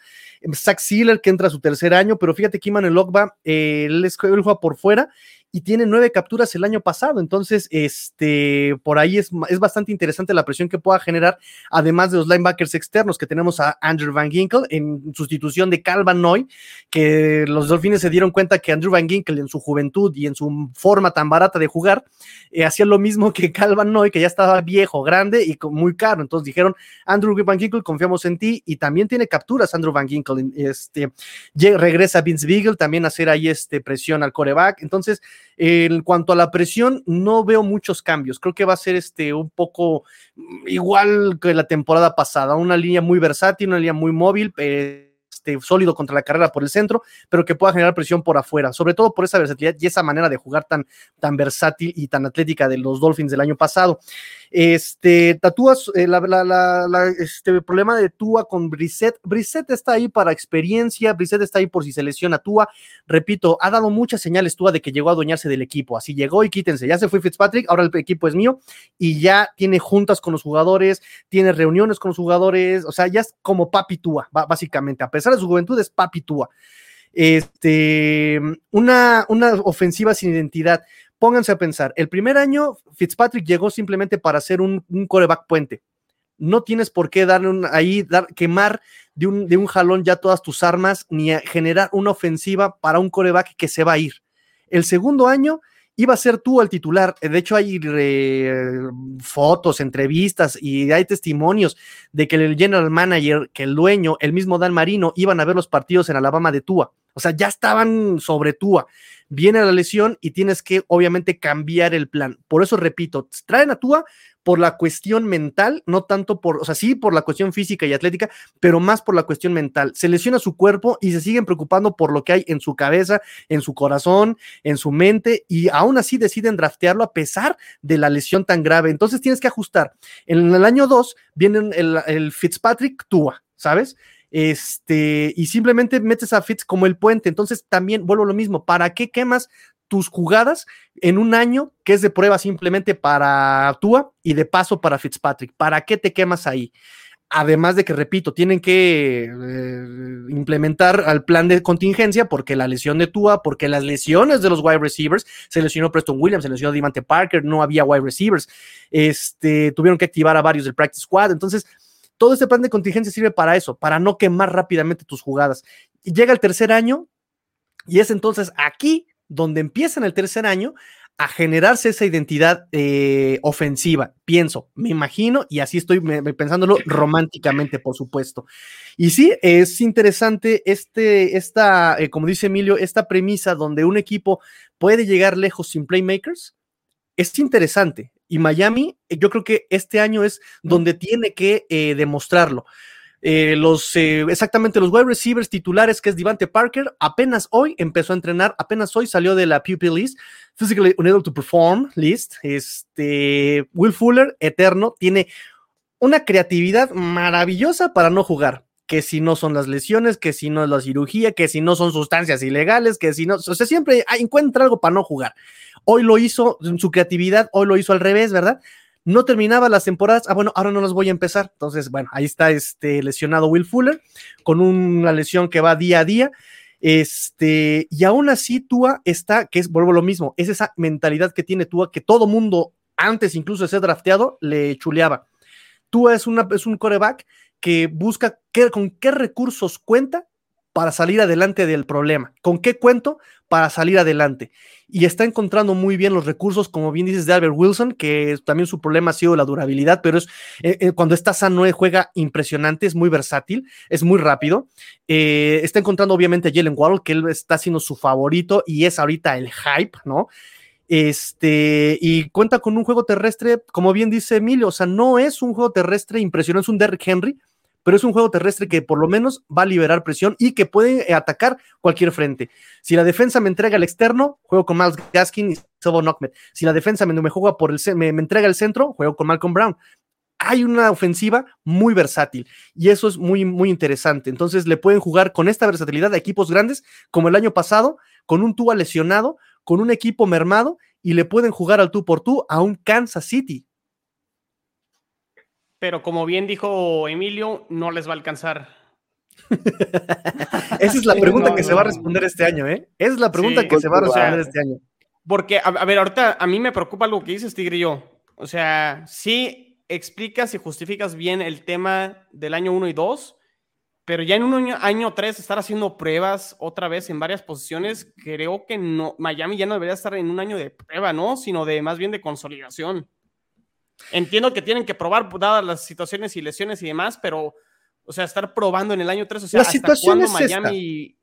Zach Sealer que entra a su tercer año, pero fíjate que Iman Ogba, eh, él, él juega por fuera y tiene nueve capturas el año pasado. Entonces, este, por ahí es, es, bastante interesante la presión que pueda generar, además de los linebackers externos que tenemos a Andrew Van Ginkel en sustitución de Calvin Noy, que los Dolphins se dieron cuenta que Andrew Van Ginkel en su juventud y en su forma tan barata de jugar, eh, hacía lo mismo que Calvin Noy, que ya estaba viejo, grande y muy caro. Entonces dijeron, Andrew Van Ginkel, confiamos en ti y también tiene capturas Andrew Van Ginkel. Este, regresa Vince Beagle también a hacer ahí este presión al coreback. Entonces, en cuanto a la presión, no veo muchos cambios. Creo que va a ser este un poco igual que la temporada pasada, una línea muy versátil, una línea muy móvil. Eh, este, sólido contra la carrera por el centro, pero que pueda generar presión por afuera, sobre todo por esa versatilidad y esa manera de jugar tan, tan versátil y tan atlética de los Dolphins del año pasado. Este, tatúas, eh, la, este, problema de Tua con Brissett. Brissett está ahí para experiencia, Brissett está ahí por si se lesiona Tua. Repito, ha dado muchas señales Tua de que llegó a adueñarse del equipo. Así llegó y quítense. Ya se fue Fitzpatrick, ahora el equipo es mío y ya tiene juntas con los jugadores, tiene reuniones con los jugadores. O sea, ya es como papi Tua, básicamente. A pesar de su juventud, es papi Tua. Este, una, una ofensiva sin identidad pónganse a pensar, el primer año Fitzpatrick llegó simplemente para hacer un, coreback puente. No tienes por qué darle ahí, dar, quemar de un, de un jalón ya todas tus armas, ni generar una ofensiva para un coreback que se va a ir. El segundo año iba a ser tú el titular. De hecho, hay fotos, entrevistas y hay testimonios de que el general manager, que el dueño, el mismo Dan Marino, iban a ver los partidos en Alabama de Tua. O sea, ya estaban sobre Tua viene la lesión y tienes que obviamente cambiar el plan. Por eso repito, traen a Tua por la cuestión mental, no tanto por, o sea, sí por la cuestión física y atlética, pero más por la cuestión mental. Se lesiona su cuerpo y se siguen preocupando por lo que hay en su cabeza, en su corazón, en su mente, y aún así deciden draftearlo a pesar de la lesión tan grave. Entonces tienes que ajustar. En el año 2 viene el, el Fitzpatrick Tua, ¿sabes? Este, y simplemente metes a Fitz como el puente. Entonces también vuelvo a lo mismo, ¿para qué quemas tus jugadas en un año que es de prueba simplemente para Tua y de paso para Fitzpatrick? ¿Para qué te quemas ahí? Además de que, repito, tienen que eh, implementar al plan de contingencia porque la lesión de Tua, porque las lesiones de los wide receivers, se lesionó Preston Williams, se lesionó Devante Parker, no había wide receivers, este, tuvieron que activar a varios del practice squad, entonces todo este plan de contingencia sirve para eso, para no quemar rápidamente tus jugadas. Llega el tercer año y es entonces aquí donde empieza en el tercer año a generarse esa identidad eh, ofensiva, pienso, me imagino, y así estoy pensándolo románticamente, por supuesto. Y sí, es interesante este, esta, eh, como dice Emilio, esta premisa donde un equipo puede llegar lejos sin playmakers, es interesante. Y Miami, eh, yo creo que este año es donde tiene que eh, demostrarlo. Eh, los exactamente los wide receivers titulares que es Devante Parker apenas hoy empezó a entrenar apenas hoy salió de la pupil list physically unable to perform list este Will Fuller eterno tiene una creatividad maravillosa para no jugar que si no son las lesiones, que si no es la cirugía, que si no son sustancias ilegales, que si no, o sea, siempre encuentra algo para no jugar. Hoy lo hizo en su creatividad, hoy lo hizo al revés, ¿verdad? No terminaba las temporadas, ah, bueno, ahora no las voy a empezar. Entonces, bueno, ahí está este lesionado Will Fuller con una lesión que va día a día. Este, y aún así Tua está, que es, vuelvo lo mismo, es esa mentalidad que tiene Tua que todo mundo antes incluso de ser drafteado le chuleaba. Tua es, una, es un coreback que busca con qué recursos cuenta para salir adelante del problema, con qué cuento para salir adelante. Y está encontrando muy bien los recursos, como bien dices, de Albert Wilson, que también su problema ha sido la durabilidad, pero es eh, eh, cuando está sano, juega impresionante, es muy versátil, es muy rápido. Eh, está encontrando obviamente a Jalen Waddle, que él está siendo su favorito y es ahorita el hype, ¿no? Este, y cuenta con un juego terrestre, como bien dice Emilio, o sea, no es un juego terrestre impresionante, es un Derrick Henry, pero es un juego terrestre que por lo menos va a liberar presión y que puede atacar cualquier frente. Si la defensa me entrega el externo, juego con Miles Gaskin y Sebo Knockmet. Si la defensa me, me por el me, me entrega el centro, juego con Malcolm Brown. Hay una ofensiva muy versátil y eso es muy, muy interesante. Entonces le pueden jugar con esta versatilidad a equipos grandes como el año pasado, con un Tua lesionado, con un equipo mermado y le pueden jugar al tú por tú a un Kansas City pero como bien dijo Emilio, no les va a alcanzar. Esa es la pregunta que se va a responder este año, ¿eh? es la pregunta que se va a responder este año. Porque, a, ver, ahorita a mí me preocupa algo que dices, Tigrillo. O sea, sí explicas y justificas bien el tema del año 1 y 2, pero ya en un año 3 estar haciendo pruebas otra vez en varias posiciones, creo que no, Miami ya no debería estar en un año de prueba, ¿no? Sino de más bien de consolidación. Entiendo que tienen que probar, dadas las situaciones y lesiones y demás, pero, o sea, estar probando en el año 3, o sea, ¿hasta cuándo Miami,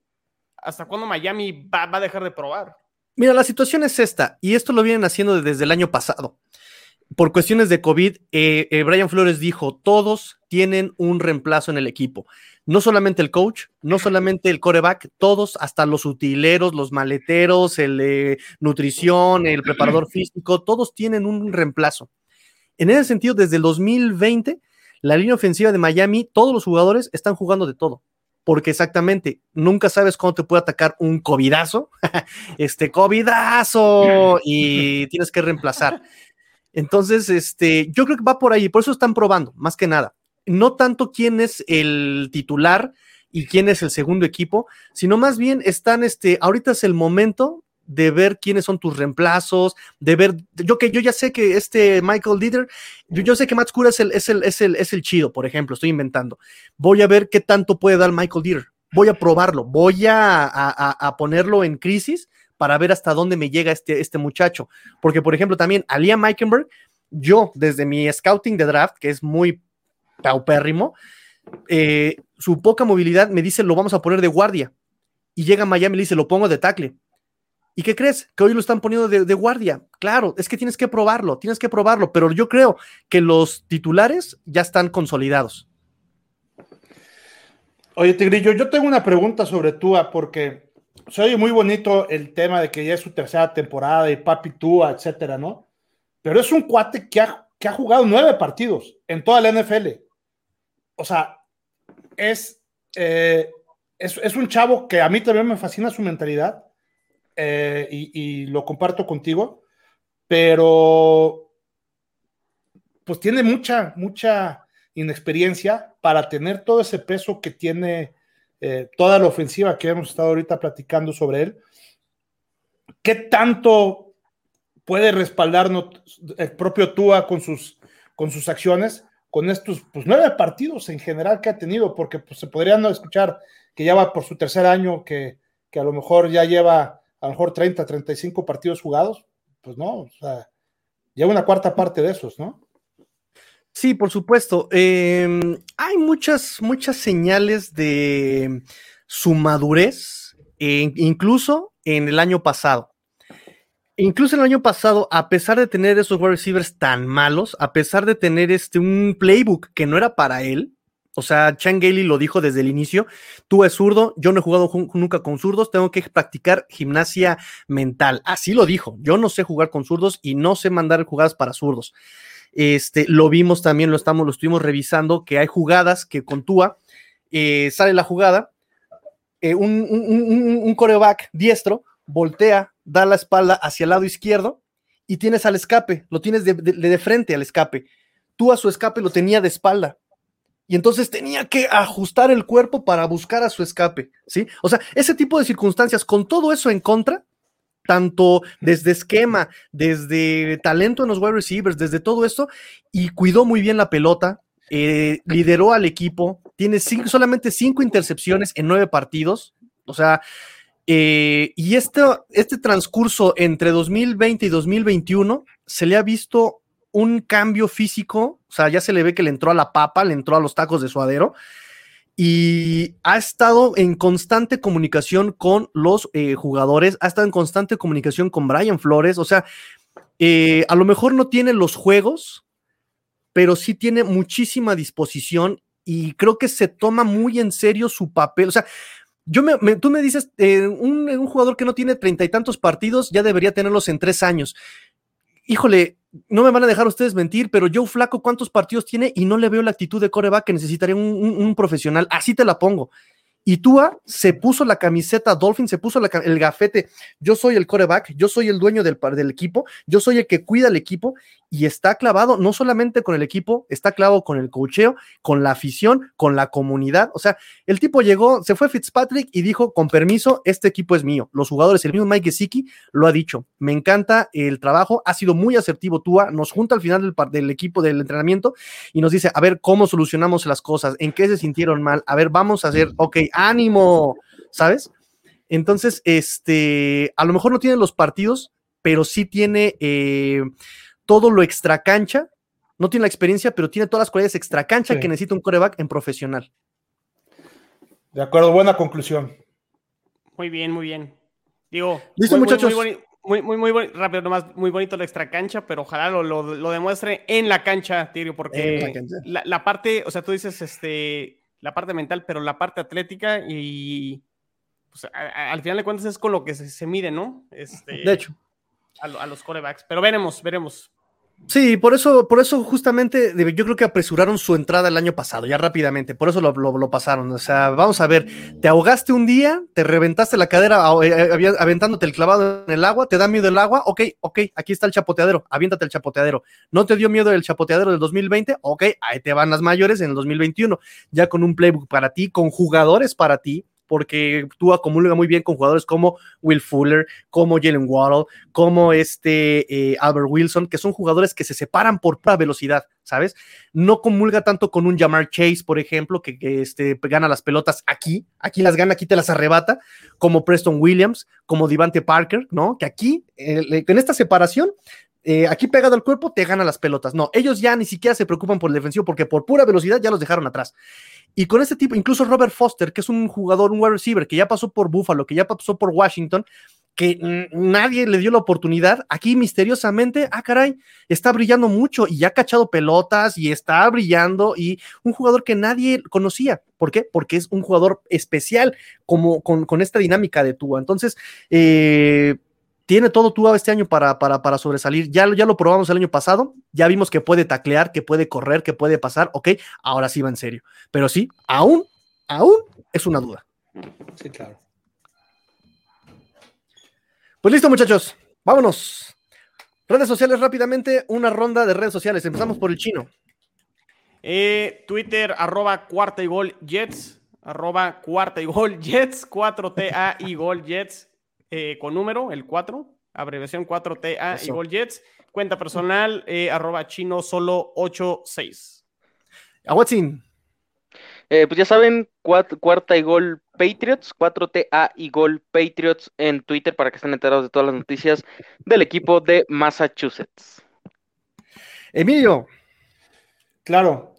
¿hasta cuándo Miami va, a dejar de probar? Mira, la situación es esta, y esto lo vienen haciendo desde el año pasado. Por cuestiones de COVID, eh, eh, Brian Flores dijo, todos tienen un reemplazo en el equipo. No solamente el coach, no solamente el coreback, todos, hasta los utileros, los maleteros, el de nutrición, el preparador físico, todos tienen un reemplazo. En ese sentido, desde el 2020, la línea ofensiva de Miami, todos los jugadores están jugando de todo. Porque exactamente, nunca sabes cuándo te puede atacar un covidazo, este covidazo, y tienes que reemplazar. Entonces, este, yo creo que va por ahí, por eso están probando, más que nada. No tanto quién es el titular y quién es el segundo equipo, sino más bien están, este, ahorita es el momento de ver quiénes son tus reemplazos, de ver, yo que yo ya sé que este Michael Dieter, yo, sé que Matt Cura es el, es, el, es, el, es el chido, por ejemplo, estoy inventando. Voy a ver qué tanto puede dar Michael Dieter, voy a probarlo, voy a, a, ponerlo en crisis para ver hasta dónde me llega este, este muchacho. Porque, por ejemplo, también a Liam Meikenberg, yo desde mi scouting de draft, que es muy paupérrimo, eh, su poca movilidad me dice lo vamos a poner de guardia. Y llega a Miami y le dice lo pongo de tackle ¿Y qué crees? Que hoy lo están poniendo de, guardia. Claro, es que tienes que probarlo, tienes que probarlo, pero yo creo que los titulares ya están consolidados. Oye, Tigrillo, yo tengo una pregunta sobre Tua, porque se oye muy bonito el tema de que ya es su tercera temporada y papi Tua, etcétera, ¿no? Pero es un cuate que ha, jugado nueve partidos en toda la NFL. O sea, eh, es, es un chavo que a mí también me fascina su mentalidad eh, y, lo comparto contigo, pero pues tiene mucha, mucha inexperiencia para tener todo ese peso que tiene eh, toda la ofensiva que hemos estado ahorita platicando sobre él. ¿Qué tanto puede respaldarnos el propio Tua con sus, con sus acciones? con estos pues, nueve partidos en general que ha tenido, porque pues, se podrían escuchar que ya va por su tercer año, que, que a lo mejor ya lleva a lo mejor 30, 35 partidos jugados, pues no, o sea, lleva una cuarta parte de esos, ¿no? Sí, por supuesto. Em, hay muchas, muchas señales de su madurez, incluso en el año pasado. Incluso el año pasado, a pesar de tener esos wide receivers tan malos, a pesar de tener este un playbook que no era para él, o sea, Chan Gailey lo dijo desde el inicio, tú es zurdo, yo no he jugado nunca con zurdos, tengo que practicar gimnasia mental. Así lo dijo, yo no sé jugar con zurdos y no sé mandar jugadas para zurdos. Este, lo vimos también, lo estamos, lo estuvimos revisando, que hay jugadas que con Tua eh, sale la jugada, eh, un, coreback diestro voltea, da la espalda hacia el lado izquierdo y tienes al escape, lo tienes de, de frente al escape. Tú a su escape lo tenía de espalda y entonces tenía que ajustar el cuerpo para buscar a su escape, ¿sí? O sea, ese tipo de circunstancias, con todo eso en contra, tanto desde esquema, desde talento en los wide receivers, desde todo esto, y cuidó muy bien la pelota, eh, lideró al equipo, tiene solamente cinco intercepciones en nueve partidos, o sea, eh, y este, este transcurso entre 2020 y 2021 se le ha visto un cambio físico, o sea, ya se le ve que le entró a la papa, le entró a los tacos de suadero, y ha estado en constante comunicación con los eh, jugadores, ha estado en constante comunicación con Brian Flores, o sea, eh, a lo mejor no tiene los juegos, pero sí tiene muchísima disposición y creo que se toma muy en serio su papel, o sea, yo me, tú me dices, eh, un, un, jugador que no tiene treinta y tantos partidos ya debería tenerlos en tres años. Híjole, no me van a dejar ustedes mentir, pero Joe Flaco, ¿cuántos partidos tiene? Y no le veo la actitud de coreback que necesitaría un, profesional. Así te la pongo. Y Tua se puso la camiseta Dolphin, se puso el gafete. Yo soy el coreback, yo soy el dueño del, del equipo, yo soy el que cuida el equipo y está clavado no solamente con el equipo, está clavado con el cocheo, con la afición, con la comunidad. O sea, el tipo llegó, se fue Fitzpatrick y dijo, con permiso, este equipo es mío. Los jugadores, el mismo Mike Gesicki lo ha dicho. Me encanta el trabajo, ha sido muy asertivo Tua, nos junta al final del, del equipo del entrenamiento y nos dice, a ver cómo solucionamos las cosas, en qué se sintieron mal, a ver, vamos a hacer, ok, ánimo, ¿sabes? Entonces, este, a lo mejor no tiene los partidos, pero sí tiene eh, todo lo extra cancha. No tiene la experiencia, pero tiene todas las cualidades extra cancha sí. que necesita un coreback en profesional. De acuerdo, buena conclusión. Muy bien, muy bien. Digo, listo, muy, muchachos. Muy, muy, muy, muy, muy, rápido, nomás, muy bonito la extra cancha, pero ojalá lo, lo, lo demuestre en la cancha, Tirio, porque la, cancha. La, la, parte, o sea, tú dices, este, la parte mental, pero la parte atlética y pues, a, a, al final de cuentas es con lo que se, se mide, ¿no? Este, de hecho. A, a, los corebacks, pero veremos, veremos. Sí, por eso, por eso justamente yo creo que apresuraron su entrada el año pasado, ya rápidamente, por eso lo, pasaron. O sea, vamos a ver, te ahogaste un día, te reventaste la cadera eh, aventándote el clavado en el agua, te da miedo el agua, ok, ok, aquí está el chapoteadero, aviéntate el chapoteadero. ¿No te dio miedo el chapoteadero del 2020? Ok, ahí te van las mayores en el 2021, ya con un playbook para ti, con jugadores para ti, porque tú acumulas muy bien con jugadores como Will Fuller, como Jalen Waddle, como este eh, Albert Wilson, que son jugadores que se separan por pura velocidad, ¿sabes? No comulga tanto con un Jamar Chase, por ejemplo, que, que este, gana las pelotas aquí, aquí las gana, aquí te las arrebata, como Preston Williams, como Devante Parker, ¿no? Que aquí, eh, en esta separación, eh, aquí pegado al cuerpo te gana las pelotas. No, ellos ya ni siquiera se preocupan por el defensivo porque por pura velocidad ya los dejaron atrás. Y con este tipo, incluso Robert Foster, que es un jugador, un wide receiver, que ya pasó por Buffalo, que ya pasó por Washington, que nadie le dio la oportunidad, aquí misteriosamente, ah, caray, está brillando mucho y ya ha cachado pelotas y está brillando y un jugador que nadie conocía. ¿Por qué? Porque es un jugador especial como con, esta dinámica de Tua. Entonces, eh, tiene todo Tua este año para, para, para sobresalir. Ya, ya lo probamos el año pasado, ya vimos que puede taclear, que puede correr, que puede pasar, ok, ahora sí va en serio. Pero sí, aún, aún es una duda. Sí, claro. Pues listo, muchachos, vámonos. Redes sociales rápidamente, una ronda de redes sociales. Empezamos por el chino. Eh, Twitter, arroba cuarta y gol Jets, arroba cuarta y gol Jets, 4TA y gol Jets eh, con número, el 4, abreviación 4TA Eso. y gol Jets. Cuenta personal, eh, arroba chino solo 86. A Watson. Eh, pues ya saben, cuat, cuarta y gol Patriots, 4TA y gol Patriots en Twitter para que estén enterados de todas las noticias del equipo de Massachusetts. Emilio. Claro.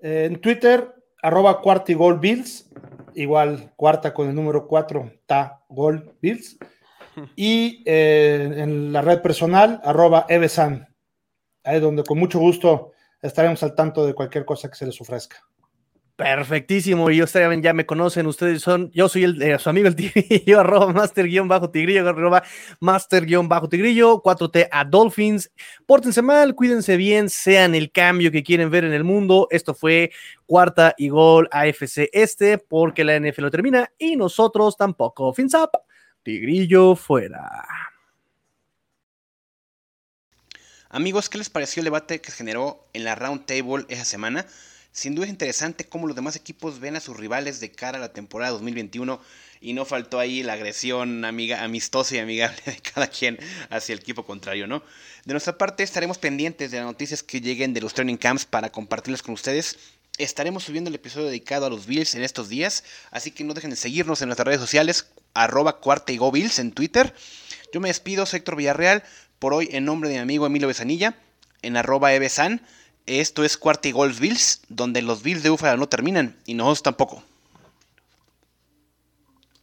Eh, en Twitter, arroba cuarta y gol Bills, igual cuarta con el número 4, ta gol Bills. Y eh, en la red personal, arroba Evesan, ahí donde con mucho gusto estaremos al tanto de cualquier cosa que se les ofrezca. Perfectísimo, y ustedes ya me conocen, ustedes son, yo soy el, eh, su amigo el tigrillo, arroba master guion bajo tigrillo, arroba master guion bajo tigrillo, 4T a Dolphins, pórtense mal, cuídense bien, sean el cambio que quieren ver en el mundo, esto fue cuarta y gol AFC este, porque la NFL lo termina y nosotros tampoco, fins up, tigrillo fuera. Amigos, ¿qué les pareció el debate que generó en la Round Table esa semana? Sin duda es interesante cómo los demás equipos ven a sus rivales de cara a la temporada 2021 y no faltó ahí la agresión amiga, amistosa y amigable de cada quien hacia el equipo contrario, ¿no? De nuestra parte estaremos pendientes de las noticias que lleguen de los training camps para compartirlas con ustedes. Estaremos subiendo el episodio dedicado a los Bills en estos días, así que no dejen de seguirnos en nuestras redes sociales, arroba cuarta y go Bills en Twitter. Yo me despido, soy Héctor Villarreal, por hoy en nombre de mi amigo Emilio Besanilla, en arroba evesan Esto es Cuarta y Bills, donde los Bills de Búfalo no terminan y nosotros tampoco.